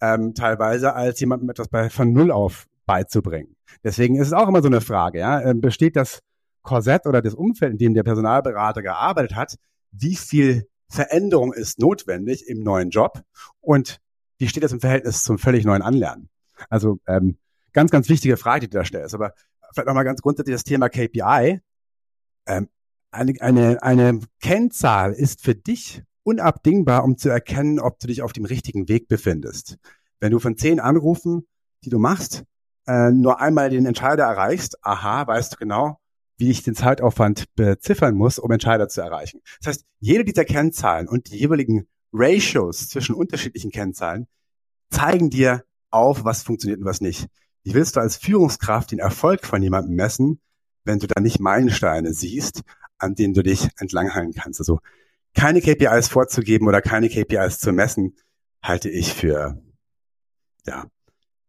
ähm, teilweise, als jemandem etwas bei, von Null auf beizubringen. Deswegen ist es auch immer so eine Frage, ja, ähm, besteht das Korsett oder das Umfeld, in dem der Personalberater gearbeitet hat, wie viel Veränderung ist notwendig im neuen Job und wie steht das im Verhältnis zum völlig neuen Anlernen? Also ähm, ganz, ganz wichtige Frage, die du da stellst. Aber vielleicht nochmal ganz grundsätzlich das Thema KPI. Ähm, eine, eine, eine Kennzahl ist für dich unabdingbar, um zu erkennen, ob du dich auf dem richtigen Weg befindest. Wenn du von zehn Anrufen, die du machst, äh, nur einmal den Entscheider erreichst, aha, weißt du genau, wie ich den Zeitaufwand beziffern muss, um Entscheider zu erreichen. Das heißt, jede dieser Kennzahlen und die jeweiligen Ratios zwischen unterschiedlichen Kennzahlen zeigen dir auf, was funktioniert und was nicht. Wie willst du als Führungskraft den Erfolg von jemandem messen, wenn du da nicht Meilensteine siehst, an denen du dich entlanghangeln kannst? Also keine KPIs vorzugeben oder keine KPIs zu messen, halte ich für ja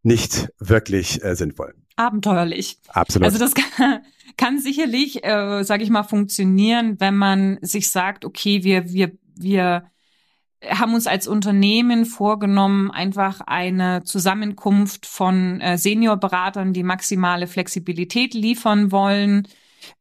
nicht wirklich äh, sinnvoll. Abenteuerlich. Absolut. Also das (laughs) kann, kann sicherlich, äh, sage ich mal, funktionieren, wenn man sich sagt, okay, wir wir wir haben uns als Unternehmen vorgenommen, einfach eine Zusammenkunft von äh, Seniorberatern, die maximale Flexibilität liefern wollen,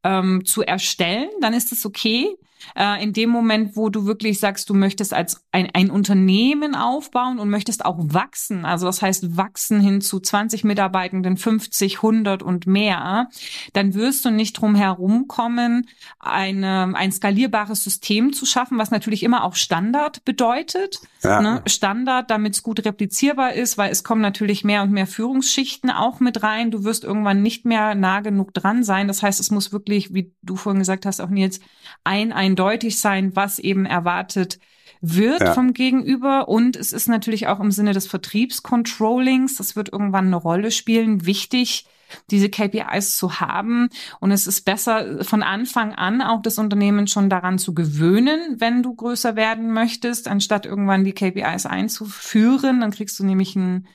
ähm, zu erstellen. Dann ist es okay äh, in dem Moment, wo du wirklich sagst, du möchtest als ein, ein Unternehmen aufbauen und möchtest auch wachsen, also das heißt wachsen hin zu 20 Mitarbeitenden, 50, 100 und mehr, dann wirst du nicht drum herumkommen, eine, ein skalierbares System zu schaffen, was natürlich immer auch Standard bedeutet. Ja. Ne? Standard, damit es gut replizierbar ist, weil es kommen natürlich mehr und mehr Führungsschichten auch mit rein. Du wirst irgendwann nicht mehr nah genug dran sein. Das heißt, es muss wirklich, wie du vorhin gesagt hast, auch Nils, ein, ein eindeutig sein, was eben erwartet wird ja. vom Gegenüber. Und es ist natürlich auch im Sinne des Vertriebscontrollings, das wird irgendwann eine Rolle spielen, wichtig, diese KPIs zu haben. Und es ist besser, von Anfang an auch das Unternehmen schon daran zu gewöhnen, wenn du größer werden möchtest, anstatt irgendwann die KPIs einzuführen. Dann kriegst du nämlich ein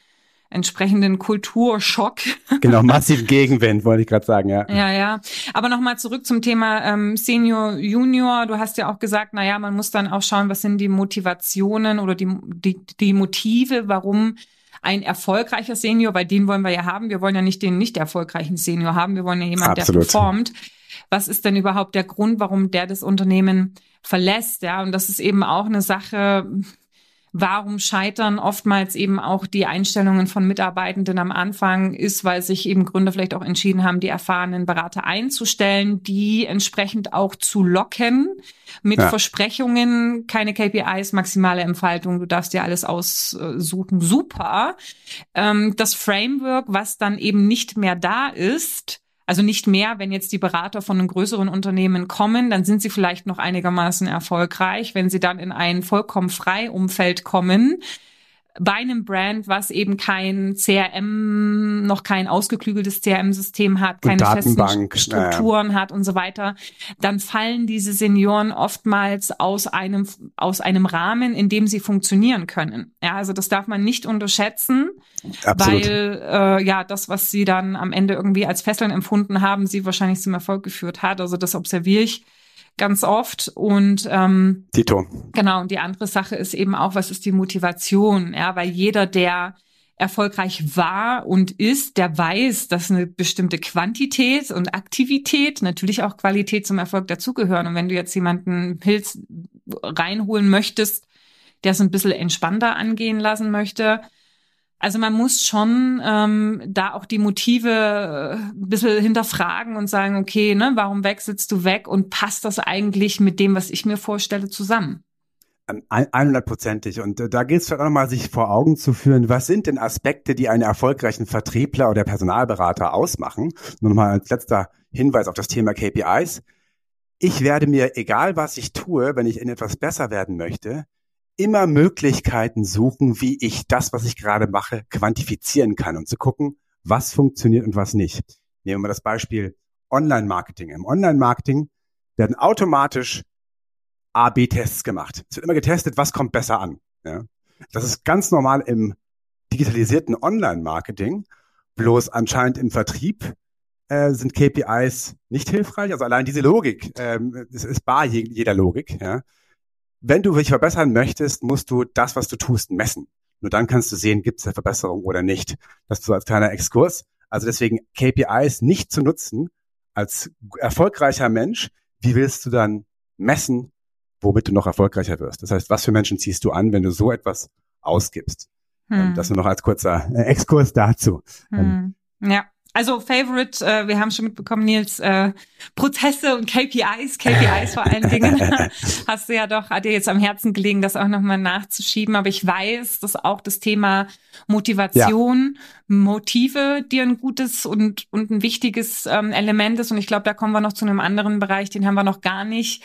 entsprechenden Kulturschock. (laughs) Genau, massiven Gegenwind, wollte ich gerade sagen, ja. Ja, ja. Aber nochmal zurück zum Thema ähm, Senior, Junior. Du hast ja auch gesagt, na ja, man muss dann auch schauen, was sind die Motivationen oder die, die, die Motive, warum ein erfolgreicher Senior, weil den wollen wir ja haben. Wir wollen ja nicht den nicht erfolgreichen Senior haben. Wir wollen ja jemanden, der performt. Was ist denn überhaupt der Grund, warum der das Unternehmen verlässt? Ja, und das ist eben auch eine Sache, warum scheitern oftmals eben auch die Einstellungen von Mitarbeitenden am Anfang ist, weil sich eben Gründer vielleicht auch entschieden haben, die erfahrenen Berater einzustellen, die entsprechend auch zu locken mit ja. Versprechungen, keine KPIs, maximale Entfaltung, du darfst dir alles aussuchen, super. Ähm, das Framework, was dann eben nicht mehr da ist, also nicht mehr, wenn jetzt die Berater von einem größeren Unternehmen kommen, dann sind sie vielleicht noch einigermaßen erfolgreich. Wenn sie dann in ein vollkommen frei Umfeld kommen, bei einem Brand, was eben kein CRM, noch kein ausgeklügeltes CRM-System hat, keine festen Strukturen naja. hat und so weiter, dann fallen diese Senioren oftmals aus einem, aus einem Rahmen, in dem sie funktionieren können. Ja, also das darf man nicht unterschätzen, Absolut. weil äh, ja das, was sie dann am Ende irgendwie als Fesseln empfunden haben, sie wahrscheinlich zum Erfolg geführt hat. Also das observiere ich ganz oft. Und ähm, Tito. Genau, und die andere Sache ist eben auch, was ist die Motivation? Ja, weil jeder, der erfolgreich war und ist, der weiß, dass eine bestimmte Quantität und Aktivität, natürlich auch Qualität zum Erfolg dazugehören. Und wenn du jetzt jemanden Pilz reinholen möchtest, der es ein bisschen entspannter angehen lassen möchte, also man muss schon ähm, da auch die Motive äh, ein bisschen hinterfragen und sagen, okay, ne, warum wechselst du weg und passt das eigentlich mit dem, was ich mir vorstelle, zusammen? 100%ig. Ähm, und äh, da gilt es auch nochmal, sich vor Augen zu führen, was sind denn Aspekte, die einen erfolgreichen Vertriebler oder Personalberater ausmachen? Nur nochmal als letzter Hinweis auf das Thema KPIs. Ich werde mir, egal was ich tue, wenn ich in etwas besser werden möchte, immer Möglichkeiten suchen, wie ich das, was ich gerade mache, quantifizieren kann und zu gucken, was funktioniert und was nicht. Nehmen wir das Beispiel Online-Marketing. Im Online-Marketing werden automatisch A-B-Tests gemacht. Es wird immer getestet, was kommt besser an. Ja? Das ist ganz normal im digitalisierten Online-Marketing. Bloß anscheinend im Vertrieb äh, sind KPIs nicht hilfreich. Also allein diese Logik, ähm, es ist bar jeder Logik. Ja? Wenn du dich verbessern möchtest, musst du das, was du tust, messen. Nur dann kannst du sehen, gibt es eine Verbesserung oder nicht. Das so als kleiner Exkurs. Also deswegen KPIs nicht zu nutzen als erfolgreicher Mensch. Wie willst du dann messen, womit du noch erfolgreicher wirst? Das heißt, was für Menschen ziehst du an, wenn du so etwas ausgibst? Hm. Das nur noch als kurzer Exkurs dazu. Hm. Ja. Also Favorite, äh, wir haben schon mitbekommen, Nils, äh, Prozesse und KPIs, KPIs vor allen Dingen, (laughs) hast du ja doch, hat dir jetzt am Herzen gelegen, das auch nochmal nachzuschieben. Aber ich weiß, dass auch das Thema Motivation, ja. Motive dir ein gutes und, und ein wichtiges ähm, Element ist. Und ich glaube, da kommen wir noch zu einem anderen Bereich, den haben wir noch gar nicht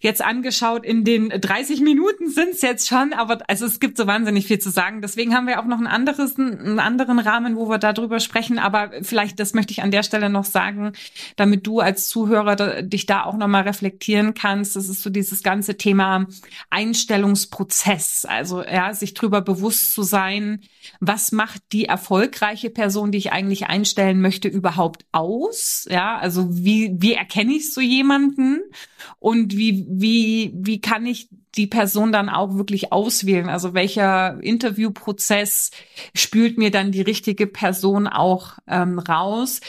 jetzt angeschaut. In den 30 Minuten sind es jetzt schon, aber also es gibt so wahnsinnig viel zu sagen. Deswegen haben wir auch noch ein anderes, einen anderen Rahmen, wo wir darüber sprechen. Aber vielleicht, das möchte ich an der Stelle noch sagen, damit du als Zuhörer da, dich da auch nochmal reflektieren kannst. Das ist so dieses ganze Thema Einstellungsprozess. Also ja, sich drüber bewusst zu sein, was macht die erfolgreiche Person, die ich eigentlich einstellen möchte, überhaupt aus? Ja, also wie, wie erkenne ich so jemanden? und wie, wie, wie kann ich die Person dann auch wirklich auswählen? Also welcher Interviewprozess spült mir dann die richtige Person auch ähm, raus?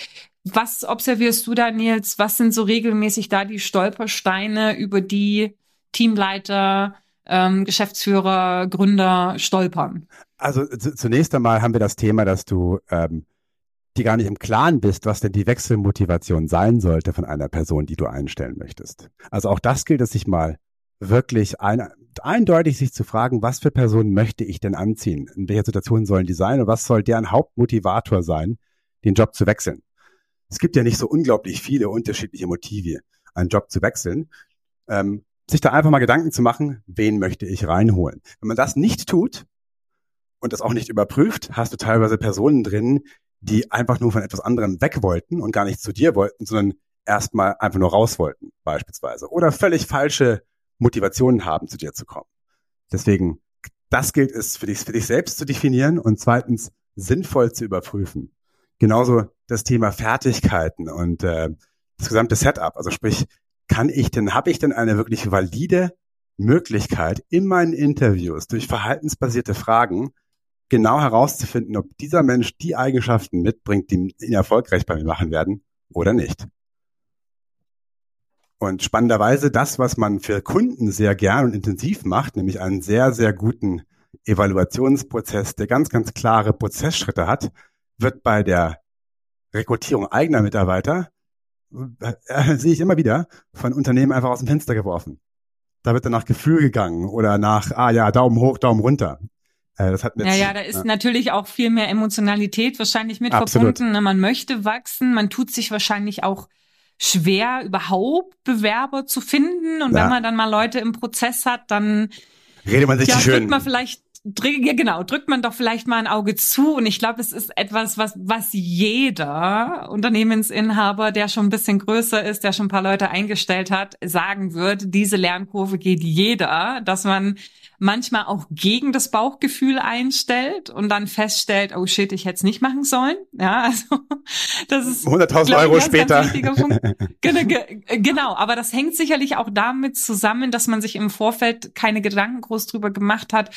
Was observierst du da, Nils? Was sind so regelmäßig da die Stolpersteine, über die Teamleiter, ähm, Geschäftsführer, Gründer stolpern? Also zunächst einmal haben wir das Thema, dass du ähm, dir gar nicht im Klaren bist, was denn die Wechselmotivation sein sollte von einer Person, die du einstellen möchtest. Also auch das gilt es sich mal wirklich ein, eindeutig sich zu fragen, was für Personen möchte ich denn anziehen? In welcher Situation sollen die sein und was soll deren Hauptmotivator sein, den Job zu wechseln? Es gibt ja nicht so unglaublich viele unterschiedliche Motive, einen Job zu wechseln. Ähm, sich da einfach mal Gedanken zu machen, wen möchte ich reinholen? Wenn man das nicht tut und das auch nicht überprüft, hast du teilweise Personen drin, die einfach nur von etwas anderem weg wollten und gar nicht zu dir wollten, sondern erstmal einfach nur raus wollten, beispielsweise. Oder völlig falsche Motivationen haben, zu dir zu kommen. Deswegen, das gilt es für dich, für dich selbst zu definieren und zweitens sinnvoll zu überprüfen. Genauso das Thema Fertigkeiten und äh, das gesamte Setup. Also sprich, kann ich denn, habe ich denn eine wirklich valide Möglichkeit in meinen Interviews durch verhaltensbasierte Fragen genau herauszufinden, ob dieser Mensch die Eigenschaften mitbringt, die ihn erfolgreich bei mir machen werden oder nicht. Und spannenderweise das, was man für Kunden sehr gern und intensiv macht, nämlich einen sehr, sehr guten Evaluationsprozess, der ganz, ganz klare Prozessschritte hat, wird bei der Rekrutierung eigener Mitarbeiter, äh, sehe ich immer wieder, von Unternehmen einfach aus dem Fenster geworfen. Da wird dann nach Gefühl gegangen oder nach, ah ja, Daumen hoch, Daumen runter. Äh, das hat ja, ja, da ist ja. natürlich auch viel mehr Emotionalität wahrscheinlich mit Absolut. verbunden. Ne? Man möchte wachsen, man tut sich wahrscheinlich auch schwer, überhaupt Bewerber zu finden. Und ja. wenn man dann mal Leute im Prozess hat, dann redet man sich ja, schön. man vielleicht ja, genau, drückt man doch vielleicht mal ein Auge zu. Und ich glaube, es ist etwas, was, was jeder Unternehmensinhaber, der schon ein bisschen größer ist, der schon ein paar Leute eingestellt hat, sagen wird, diese Lernkurve geht jeder, dass man manchmal auch gegen das Bauchgefühl einstellt und dann feststellt, oh shit, ich hätte es nicht machen sollen. Ja, (laughs) also das ist 100.000 Euro später. (laughs) genau, aber das hängt sicherlich auch damit zusammen, dass man sich im Vorfeld keine Gedanken groß drüber gemacht hat,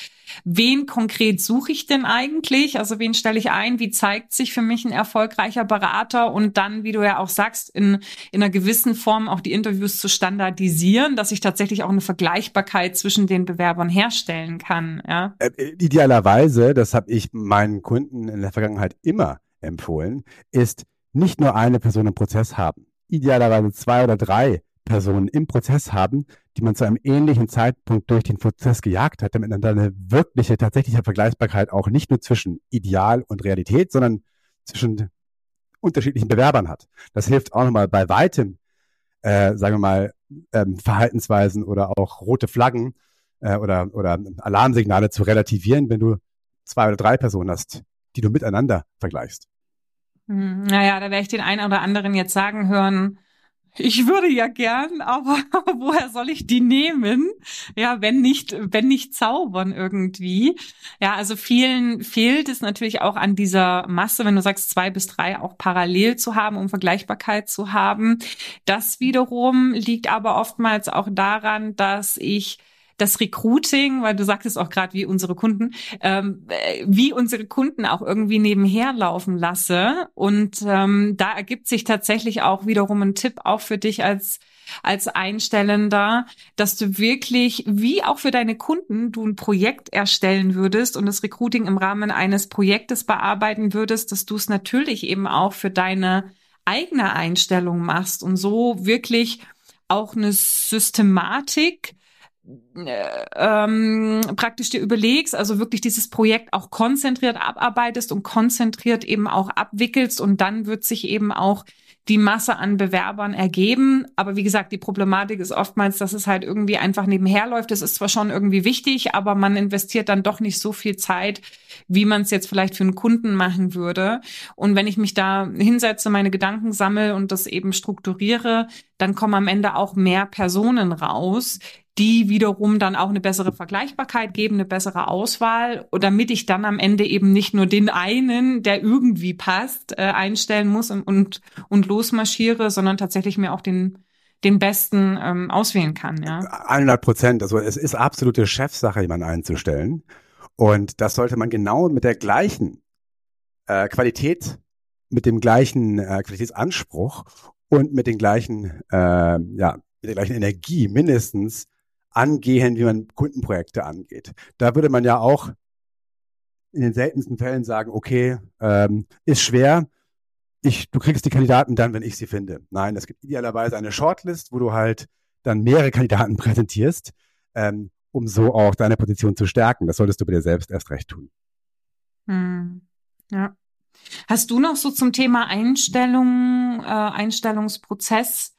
wen konkret suche ich denn eigentlich? Also wen stelle ich ein? Wie zeigt sich für mich ein erfolgreicher Berater? Und dann, wie du ja auch sagst, in, in einer gewissen Form auch die Interviews zu standardisieren, dass ich tatsächlich auch eine Vergleichbarkeit zwischen den Bewerbern herstelle herstellen kann. Ja? Äh, idealerweise, das habe ich meinen Kunden in der Vergangenheit immer empfohlen, ist nicht nur eine Person im Prozess haben. Idealerweise zwei oder drei Personen im Prozess haben, die man zu einem ähnlichen Zeitpunkt durch den Prozess gejagt hat, damit man dann eine wirkliche, tatsächliche Vergleichbarkeit auch nicht nur zwischen Ideal und Realität, sondern zwischen unterschiedlichen Bewerbern hat. Das hilft auch nochmal bei weitem, äh, sagen wir mal, ähm, Verhaltensweisen oder auch rote Flaggen äh, oder, oder Alarmsignale zu relativieren, wenn du zwei oder drei Personen hast, die du miteinander vergleichst. Hm, naja, da werde ich den einen oder anderen jetzt sagen hören, ich würde ja gern, aber (laughs) woher soll ich die nehmen? Ja, wenn nicht, wenn nicht zaubern irgendwie. Ja, also vielen fehlt es natürlich auch an dieser Masse, wenn du sagst zwei bis drei auch parallel zu haben, um Vergleichbarkeit zu haben. Das wiederum liegt aber oftmals auch daran, dass ich das Recruiting, weil du sagtest auch gerade wie unsere Kunden, ähm, wie unsere Kunden auch irgendwie nebenher laufen lasse. Und ähm, da ergibt sich tatsächlich auch wiederum ein Tipp auch für dich als als Einstellender, dass du wirklich, wie auch für deine Kunden, du ein Projekt erstellen würdest und das Recruiting im Rahmen eines Projektes bearbeiten würdest, dass du es natürlich eben auch für deine eigene Einstellung machst und so wirklich auch eine Systematik ähm, praktisch dir überlegst, also wirklich dieses Projekt auch konzentriert abarbeitest und konzentriert eben auch abwickelst und dann wird sich eben auch die Masse an Bewerbern ergeben. Aber wie gesagt, die Problematik ist oftmals, dass es halt irgendwie einfach nebenher läuft. Es ist zwar schon irgendwie wichtig, aber man investiert dann doch nicht so viel Zeit, wie man es jetzt vielleicht für einen Kunden machen würde. Und wenn ich mich da hinsetze, meine Gedanken sammle und das eben strukturiere, dann kommen am Ende auch mehr Personen raus, die wiederum dann auch eine bessere Vergleichbarkeit geben, eine bessere Auswahl, damit ich dann am Ende eben nicht nur den einen, der irgendwie passt, äh, einstellen muss und, und, und losmarschiere, sondern tatsächlich mir auch den, den besten ähm, auswählen kann. Ja. 100 Prozent. Also es ist absolute Chefsache, jemanden einzustellen. Und das sollte man genau mit der gleichen äh, Qualität, mit dem gleichen äh, Qualitätsanspruch und mit den gleichen, äh, ja, mit der gleichen Energie mindestens angehen, wie man Kundenprojekte angeht. Da würde man ja auch in den seltensten Fällen sagen, okay, ähm, ist schwer, ich, du kriegst die Kandidaten dann, wenn ich sie finde. Nein, es gibt idealerweise eine Shortlist, wo du halt dann mehrere Kandidaten (laughs) präsentierst, ähm, um so auch deine Position zu stärken. Das solltest du bei dir selbst erst recht tun. Hm. Ja. Hast du noch so zum Thema Einstellung, äh, Einstellungsprozess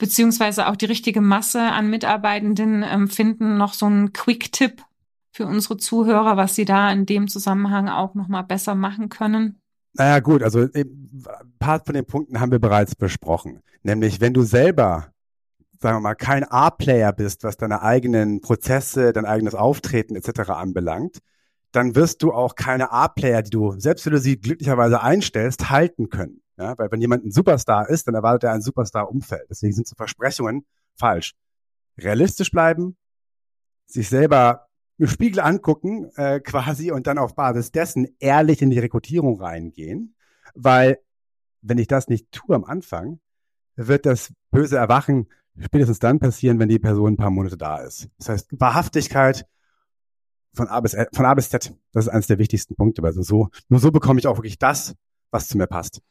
beziehungsweise auch die richtige Masse an Mitarbeitenden ähm, finden noch so einen Quick-Tipp für unsere Zuhörer, was sie da in dem Zusammenhang auch noch mal besser machen können? Naja, gut, also ein paar von den Punkten haben wir bereits besprochen. Nämlich, wenn du selber, sagen wir mal, kein A-Player bist, was deine eigenen Prozesse, dein eigenes Auftreten etc. anbelangt, dann wirst du auch keine A-Player, die du, selbst wenn du sie glücklicherweise einstellst, halten können. Ja, weil wenn jemand ein Superstar ist, dann erwartet er ein Superstar-Umfeld. Deswegen sind so Versprechungen falsch. Realistisch bleiben, sich selber im Spiegel angucken äh, quasi und dann auf Basis dessen ehrlich in die Rekrutierung reingehen, weil wenn ich das nicht tue am Anfang, wird das böse Erwachen spätestens dann passieren, wenn die Person ein paar Monate da ist. Das heißt, Wahrhaftigkeit von A bis, von A bis Z, das ist eines der wichtigsten Punkte. Also so, nur so bekomme ich auch wirklich das, was zu mir passt.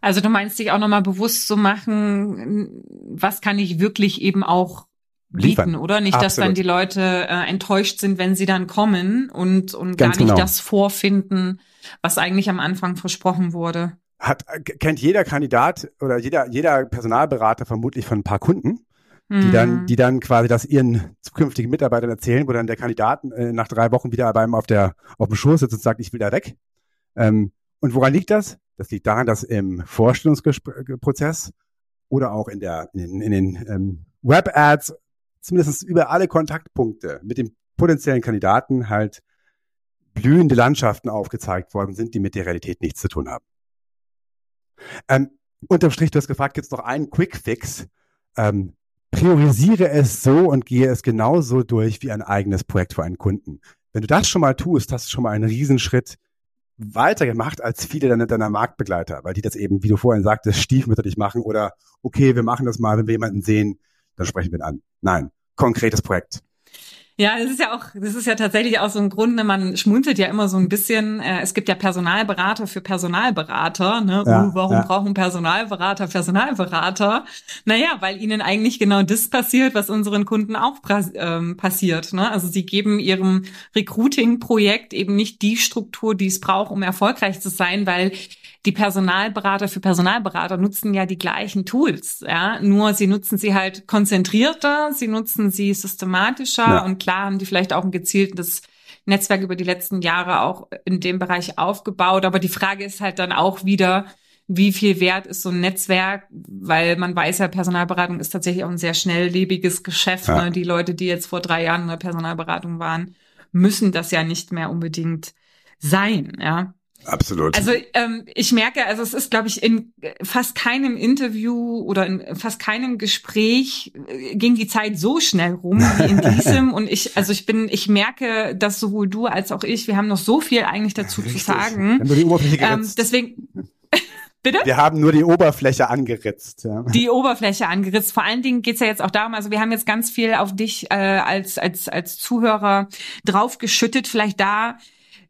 Also du meinst dich auch nochmal bewusst zu machen, was kann ich wirklich eben auch bieten, Liefern. oder? Nicht, Absolut. dass dann die Leute äh, enttäuscht sind, wenn sie dann kommen und, und gar nicht genau. das vorfinden, was eigentlich am Anfang versprochen wurde. Hat, kennt jeder Kandidat oder jeder, jeder Personalberater vermutlich von ein paar Kunden, die dann, mhm. die dann quasi das ihren zukünftigen Mitarbeitern erzählen, wo dann der Kandidat äh, nach drei Wochen wieder beim auf der auf dem Schoß sitzt und sagt, ich will da weg. Ähm, und woran liegt das? Das liegt daran, dass im Vorstellungsprozess oder auch in der in den, in den ähm, Web-Ads zumindest über alle Kontaktpunkte mit dem potenziellen Kandidaten halt blühende Landschaften aufgezeigt worden sind, die mit der Realität nichts zu tun haben. Ähm, unterm Strich, du hast gefragt, gibt es noch einen Quick-Fix? Ähm, priorisiere es so und gehe es genauso durch wie ein eigenes Projekt für einen Kunden. Wenn du das schon mal tust, hast du schon mal einen Riesenschritt weitergemacht als viele deiner, deiner Marktbegleiter, weil die das eben, wie du vorhin sagtest, stiefmütterlich machen oder okay, wir machen das mal, wenn wir jemanden sehen, dann sprechen wir ihn an. Nein, konkretes Projekt. Ja, das ist ja auch, das ist ja tatsächlich auch so ein Grund, ne, man schmunzelt ja immer so ein bisschen, äh, es gibt ja Personalberater für Personalberater, ne? Ja, uh, warum ja. brauchen Personalberater Personalberater? Naja, weil ihnen eigentlich genau das passiert, was unseren Kunden auch ähm, passiert. Ne? Also sie geben ihrem Recruiting-Projekt eben nicht die Struktur, die es braucht, um erfolgreich zu sein, weil die Personalberater für Personalberater nutzen ja die gleichen Tools, ja, nur sie nutzen sie halt konzentrierter, sie nutzen sie systematischer ja. und klar haben die vielleicht auch ein gezieltes Netzwerk über die letzten Jahre auch in dem Bereich aufgebaut, aber die Frage ist halt dann auch wieder, wie viel wert ist so ein Netzwerk, weil man weiß ja, Personalberatung ist tatsächlich auch ein sehr schnelllebiges Geschäft. Ja. Ne? Die Leute, die jetzt vor drei Jahren in der Personalberatung waren, müssen das ja nicht mehr unbedingt sein, ja. Absolut. Also ähm, ich merke, also es ist, glaube ich, in fast keinem Interview oder in fast keinem Gespräch äh, ging die Zeit so schnell rum wie in (laughs) diesem. und ich, also ich bin, ich merke, dass sowohl du als auch ich, wir haben noch so viel eigentlich dazu Richtig. zu sagen. Wenn du die Oberfläche ähm, deswegen. (laughs) Bitte? Wir haben nur die Oberfläche angeritzt. Ja. Die Oberfläche angeritzt. Vor allen Dingen geht's ja jetzt auch darum, also wir haben jetzt ganz viel auf dich äh, als, als, als Zuhörer draufgeschüttet. Vielleicht da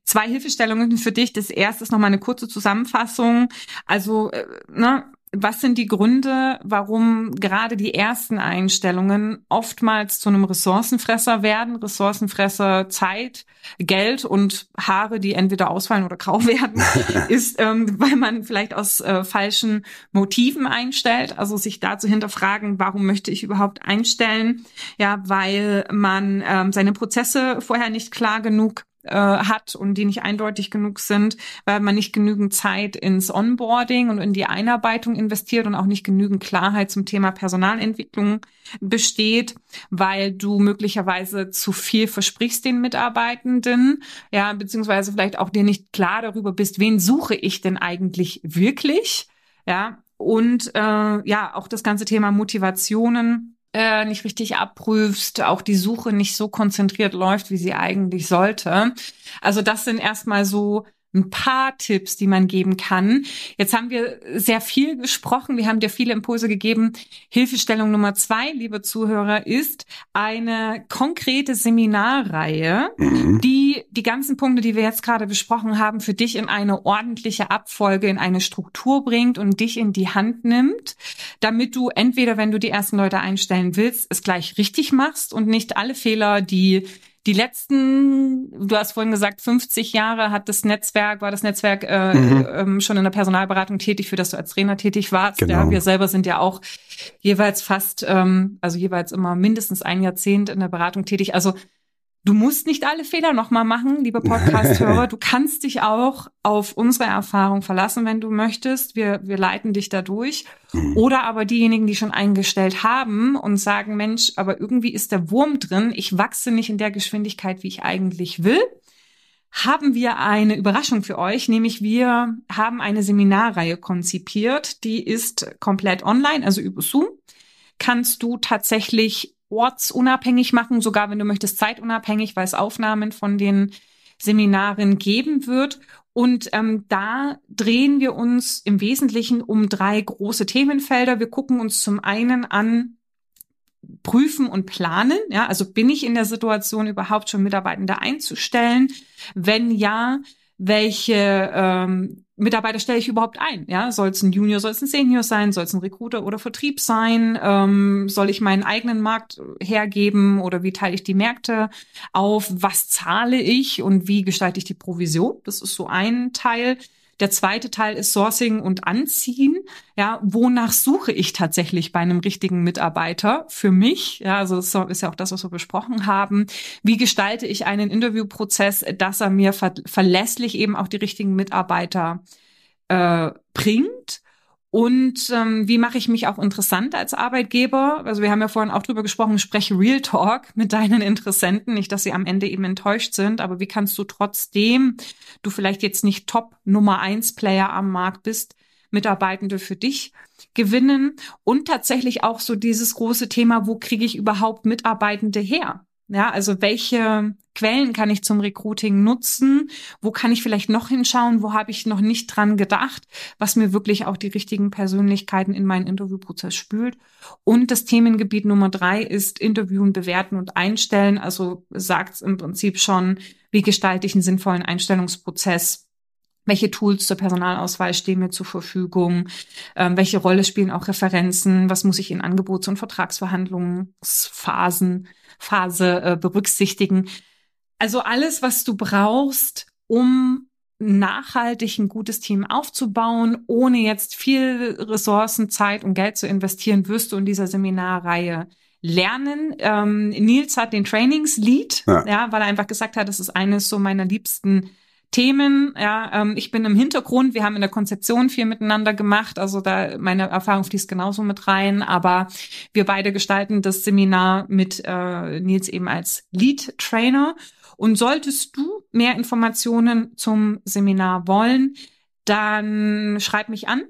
Zwei Hilfestellungen für dich. Das erste ist nochmal eine kurze Zusammenfassung. Also, äh, ne, was sind die Gründe, warum gerade die ersten Einstellungen oftmals zu einem Ressourcenfresser werden? Ressourcenfresser Zeit, Geld und Haare, die entweder ausfallen oder grau (laughs) werden, (laughs) ist, ähm, weil man vielleicht aus äh, falschen Motiven einstellt. Also sich da zu hinterfragen, warum möchte ich überhaupt einstellen? Ja, weil man ähm, seine Prozesse vorher nicht klar genug hat und die nicht eindeutig genug sind, weil man nicht genügend Zeit ins Onboarding und in die Einarbeitung investiert und auch nicht genügend Klarheit zum Thema Personalentwicklung besteht, weil du möglicherweise zu viel versprichst den Mitarbeitenden, ja, beziehungsweise vielleicht auch dir nicht klar darüber bist, wen suche ich denn eigentlich wirklich? Ja, und äh, ja, auch das ganze Thema Motivationen äh, nicht richtig abprüfst, auch die Suche nicht so konzentriert läuft, wie sie eigentlich sollte. Also das sind erstmal so ein paar Tipps, die man geben kann. Jetzt haben wir sehr viel gesprochen. Wir haben dir viele Impulse gegeben. Hilfestellung Nummer zwei, liebe Zuhörer, ist eine konkrete Seminarreihe, mhm. die die ganzen Punkte, die wir jetzt gerade besprochen haben, für dich in eine ordentliche Abfolge, in eine Struktur bringt und dich in die Hand nimmt, damit du entweder, wenn du die ersten Leute einstellen willst, es gleich richtig machst und nicht alle Fehler, die die letzten, du hast vorhin gesagt, 50 Jahre hat das Netzwerk, war das Netzwerk äh, mhm. ähm, schon in der Personalberatung tätig, für das du als Trainer tätig warst. Genau. Ja, wir selber sind ja auch jeweils fast, ähm, also jeweils immer mindestens ein Jahrzehnt in der Beratung tätig. Also Du musst nicht alle Fehler nochmal machen, liebe (laughs) Podcast-Hörer. Du kannst dich auch auf unsere Erfahrung verlassen, wenn du möchtest. Wir, wir leiten dich da durch. Mhm. Oder aber diejenigen, die schon eingestellt haben und sagen, Mensch, aber irgendwie ist der Wurm drin. Ich wachse nicht in der Geschwindigkeit, wie ich eigentlich will. Haben wir eine Überraschung für euch, nämlich wir haben eine Seminarreihe konzipiert. Die ist komplett online, also über Zoom. Kannst du tatsächlich ortsunabhängig machen, sogar wenn du möchtest zeitunabhängig, weil es Aufnahmen von den Seminaren geben wird. Und ähm, da drehen wir uns im Wesentlichen um drei große Themenfelder. Wir gucken uns zum einen an, prüfen und planen. Ja, also bin ich in der Situation überhaupt schon Mitarbeitende einzustellen? Wenn ja, welche ähm, Mitarbeiter stelle ich überhaupt ein? Ja, soll es ein Junior, soll es ein Senior sein, soll es ein Recruiter oder Vertrieb sein? Ähm, soll ich meinen eigenen Markt hergeben oder wie teile ich die Märkte auf? Was zahle ich und wie gestalte ich die Provision? Das ist so ein Teil. Der zweite Teil ist Sourcing und Anziehen. Ja, wonach suche ich tatsächlich bei einem richtigen Mitarbeiter für mich? Ja, also das ist ja auch das, was wir besprochen haben. Wie gestalte ich einen Interviewprozess, dass er mir ver verlässlich eben auch die richtigen Mitarbeiter äh, bringt? Und ähm, wie mache ich mich auch interessant als Arbeitgeber? Also wir haben ja vorhin auch drüber gesprochen, spreche Real Talk (laughs) mit deinen Interessenten, nicht, dass sie am Ende eben enttäuscht sind, aber wie kannst du trotzdem, du vielleicht jetzt nicht Top Nummer eins Player am Markt bist, Mitarbeitende für dich gewinnen und tatsächlich auch so dieses große Thema, wo kriege ich überhaupt Mitarbeitende her? Ja, also welche Quellen kann ich zum Recruiting nutzen? Wo kann ich vielleicht noch hinschauen? Wo habe ich noch nicht dran gedacht? Was mir wirklich auch die richtigen Persönlichkeiten in meinen Interviewprozess spült. Und das Themengebiet Nummer drei ist Interviewen, bewerten und einstellen. Also sagt es im Prinzip schon, wie gestalte ich einen sinnvollen Einstellungsprozess? Welche Tools zur Personalauswahl stehen mir zur Verfügung? Ähm, welche Rolle spielen auch Referenzen? Was muss ich in Angebots- und Vertragsverhandlungsphasen Phase äh, berücksichtigen. Also alles, was du brauchst, um nachhaltig ein gutes Team aufzubauen, ohne jetzt viel Ressourcen, Zeit und Geld zu investieren, wirst du in dieser Seminarreihe lernen. Ähm, Nils hat den Trainingslead, ja. ja, weil er einfach gesagt hat, das ist eines so meiner liebsten Themen. Ja, ähm, ich bin im Hintergrund. Wir haben in der Konzeption viel miteinander gemacht. Also da meine Erfahrung fließt genauso mit rein. Aber wir beide gestalten das Seminar mit äh, Nils eben als Lead Trainer. Und solltest du mehr Informationen zum Seminar wollen, dann schreib mich an.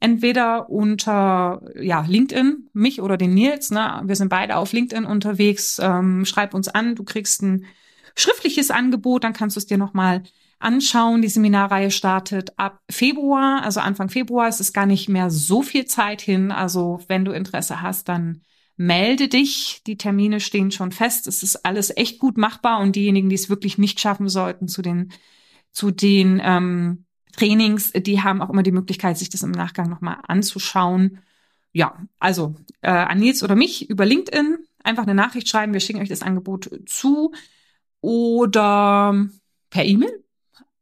Entweder unter ja, LinkedIn, mich oder den Nils. Ne? Wir sind beide auf LinkedIn unterwegs. Ähm, schreib uns an. Du kriegst ein schriftliches Angebot, dann kannst du es dir nochmal anschauen. Die Seminarreihe startet ab Februar, also Anfang Februar. Es ist gar nicht mehr so viel Zeit hin. Also wenn du Interesse hast, dann melde dich. Die Termine stehen schon fest. Es ist alles echt gut machbar und diejenigen, die es wirklich nicht schaffen sollten, zu den zu den ähm, Trainings, die haben auch immer die Möglichkeit, sich das im Nachgang nochmal anzuschauen. Ja, also äh, an Nils oder mich über LinkedIn einfach eine Nachricht schreiben. Wir schicken euch das Angebot zu oder per E-Mail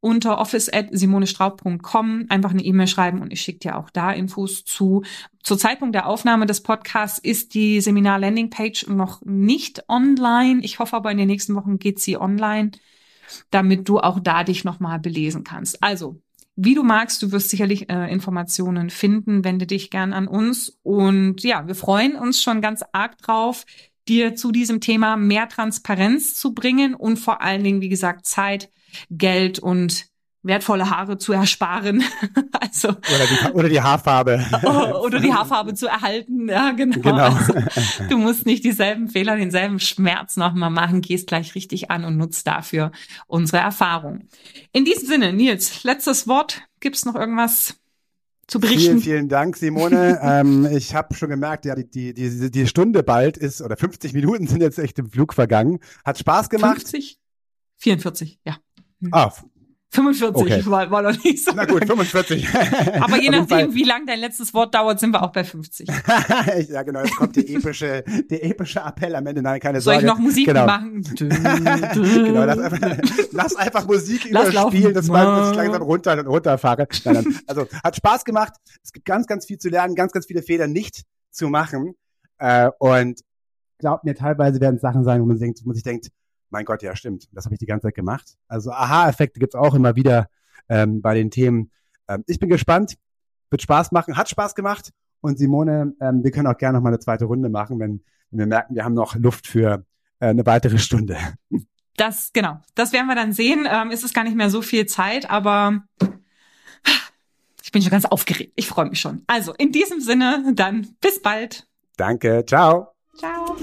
unter office@simonestraub.com einfach eine E-Mail schreiben und ich schicke dir auch da Infos zu. Zur Zeitpunkt der Aufnahme des Podcasts ist die Seminar Landingpage noch nicht online. Ich hoffe aber in den nächsten Wochen geht sie online, damit du auch da dich nochmal belesen kannst. Also, wie du magst, du wirst sicherlich äh, Informationen finden. Wende dich gern an uns und ja, wir freuen uns schon ganz arg drauf, dir zu diesem Thema mehr Transparenz zu bringen und vor allen Dingen, wie gesagt, Zeit Geld und wertvolle Haare zu ersparen. (laughs) also oder die, oder die Haarfarbe. oder die Haarfarbe zu erhalten. Ja, genau. genau. (laughs) Also, du musst nicht dieselben Fehler, denselben Schmerz nochmal machen. Gehst gleich richtig an und nutzt dafür unsere Erfahrung. In diesem Sinne, Nils, letztes Wort. Gibt's noch irgendwas? zu berichten. Vielen, vielen Dank, Simone. (laughs) ähm, ich habe schon gemerkt, ja, die, die, die, die Stunde bald ist, oder 50 Minuten sind jetzt echt im Flug vergangen. Hat Spaß gemacht. 50? 44, ja. Ah, 45 okay. (laughs) war, war noch nicht so. Na gut, 45. (laughs) Aber je nachdem, wie lang dein letztes Wort dauert, sind wir auch bei 50. (laughs) ja, genau, jetzt kommt der epische, der epische Appell am Ende. Nein, keine Soll Sorge. Soll ich noch Musik genau. machen? genau, lass einfach, lass einfach Musik lass überspielen, dass man dass ich langsam runter und runterfahre. Also hat Spaß gemacht. Es gibt ganz, ganz viel zu lernen, ganz, ganz viele Fehler nicht zu machen. Äh, und glaubt mir, teilweise werden es Sachen sein, wo man denkt, wo man sich denkt, mein Gott, ja, stimmt. Das habe ich die ganze Zeit gemacht. Also Aha-Effekte gibt's auch immer wieder ähm, bei den Themen. Ähm, ich bin gespannt. Wird Spaß machen. Hat Spaß gemacht. Und Simone, ähm, wir können auch gerne noch mal eine zweite Runde machen, wenn, wenn wir merken, wir haben noch Luft für äh, eine weitere Stunde. (laughs) Das, genau. Das werden wir dann sehen. Ähm, ist es gar nicht mehr so viel Zeit, aber ich bin schon ganz aufgeregt. Ich freue mich schon. Also, in diesem Sinne, dann bis bald. Danke. Ciao. Ciao.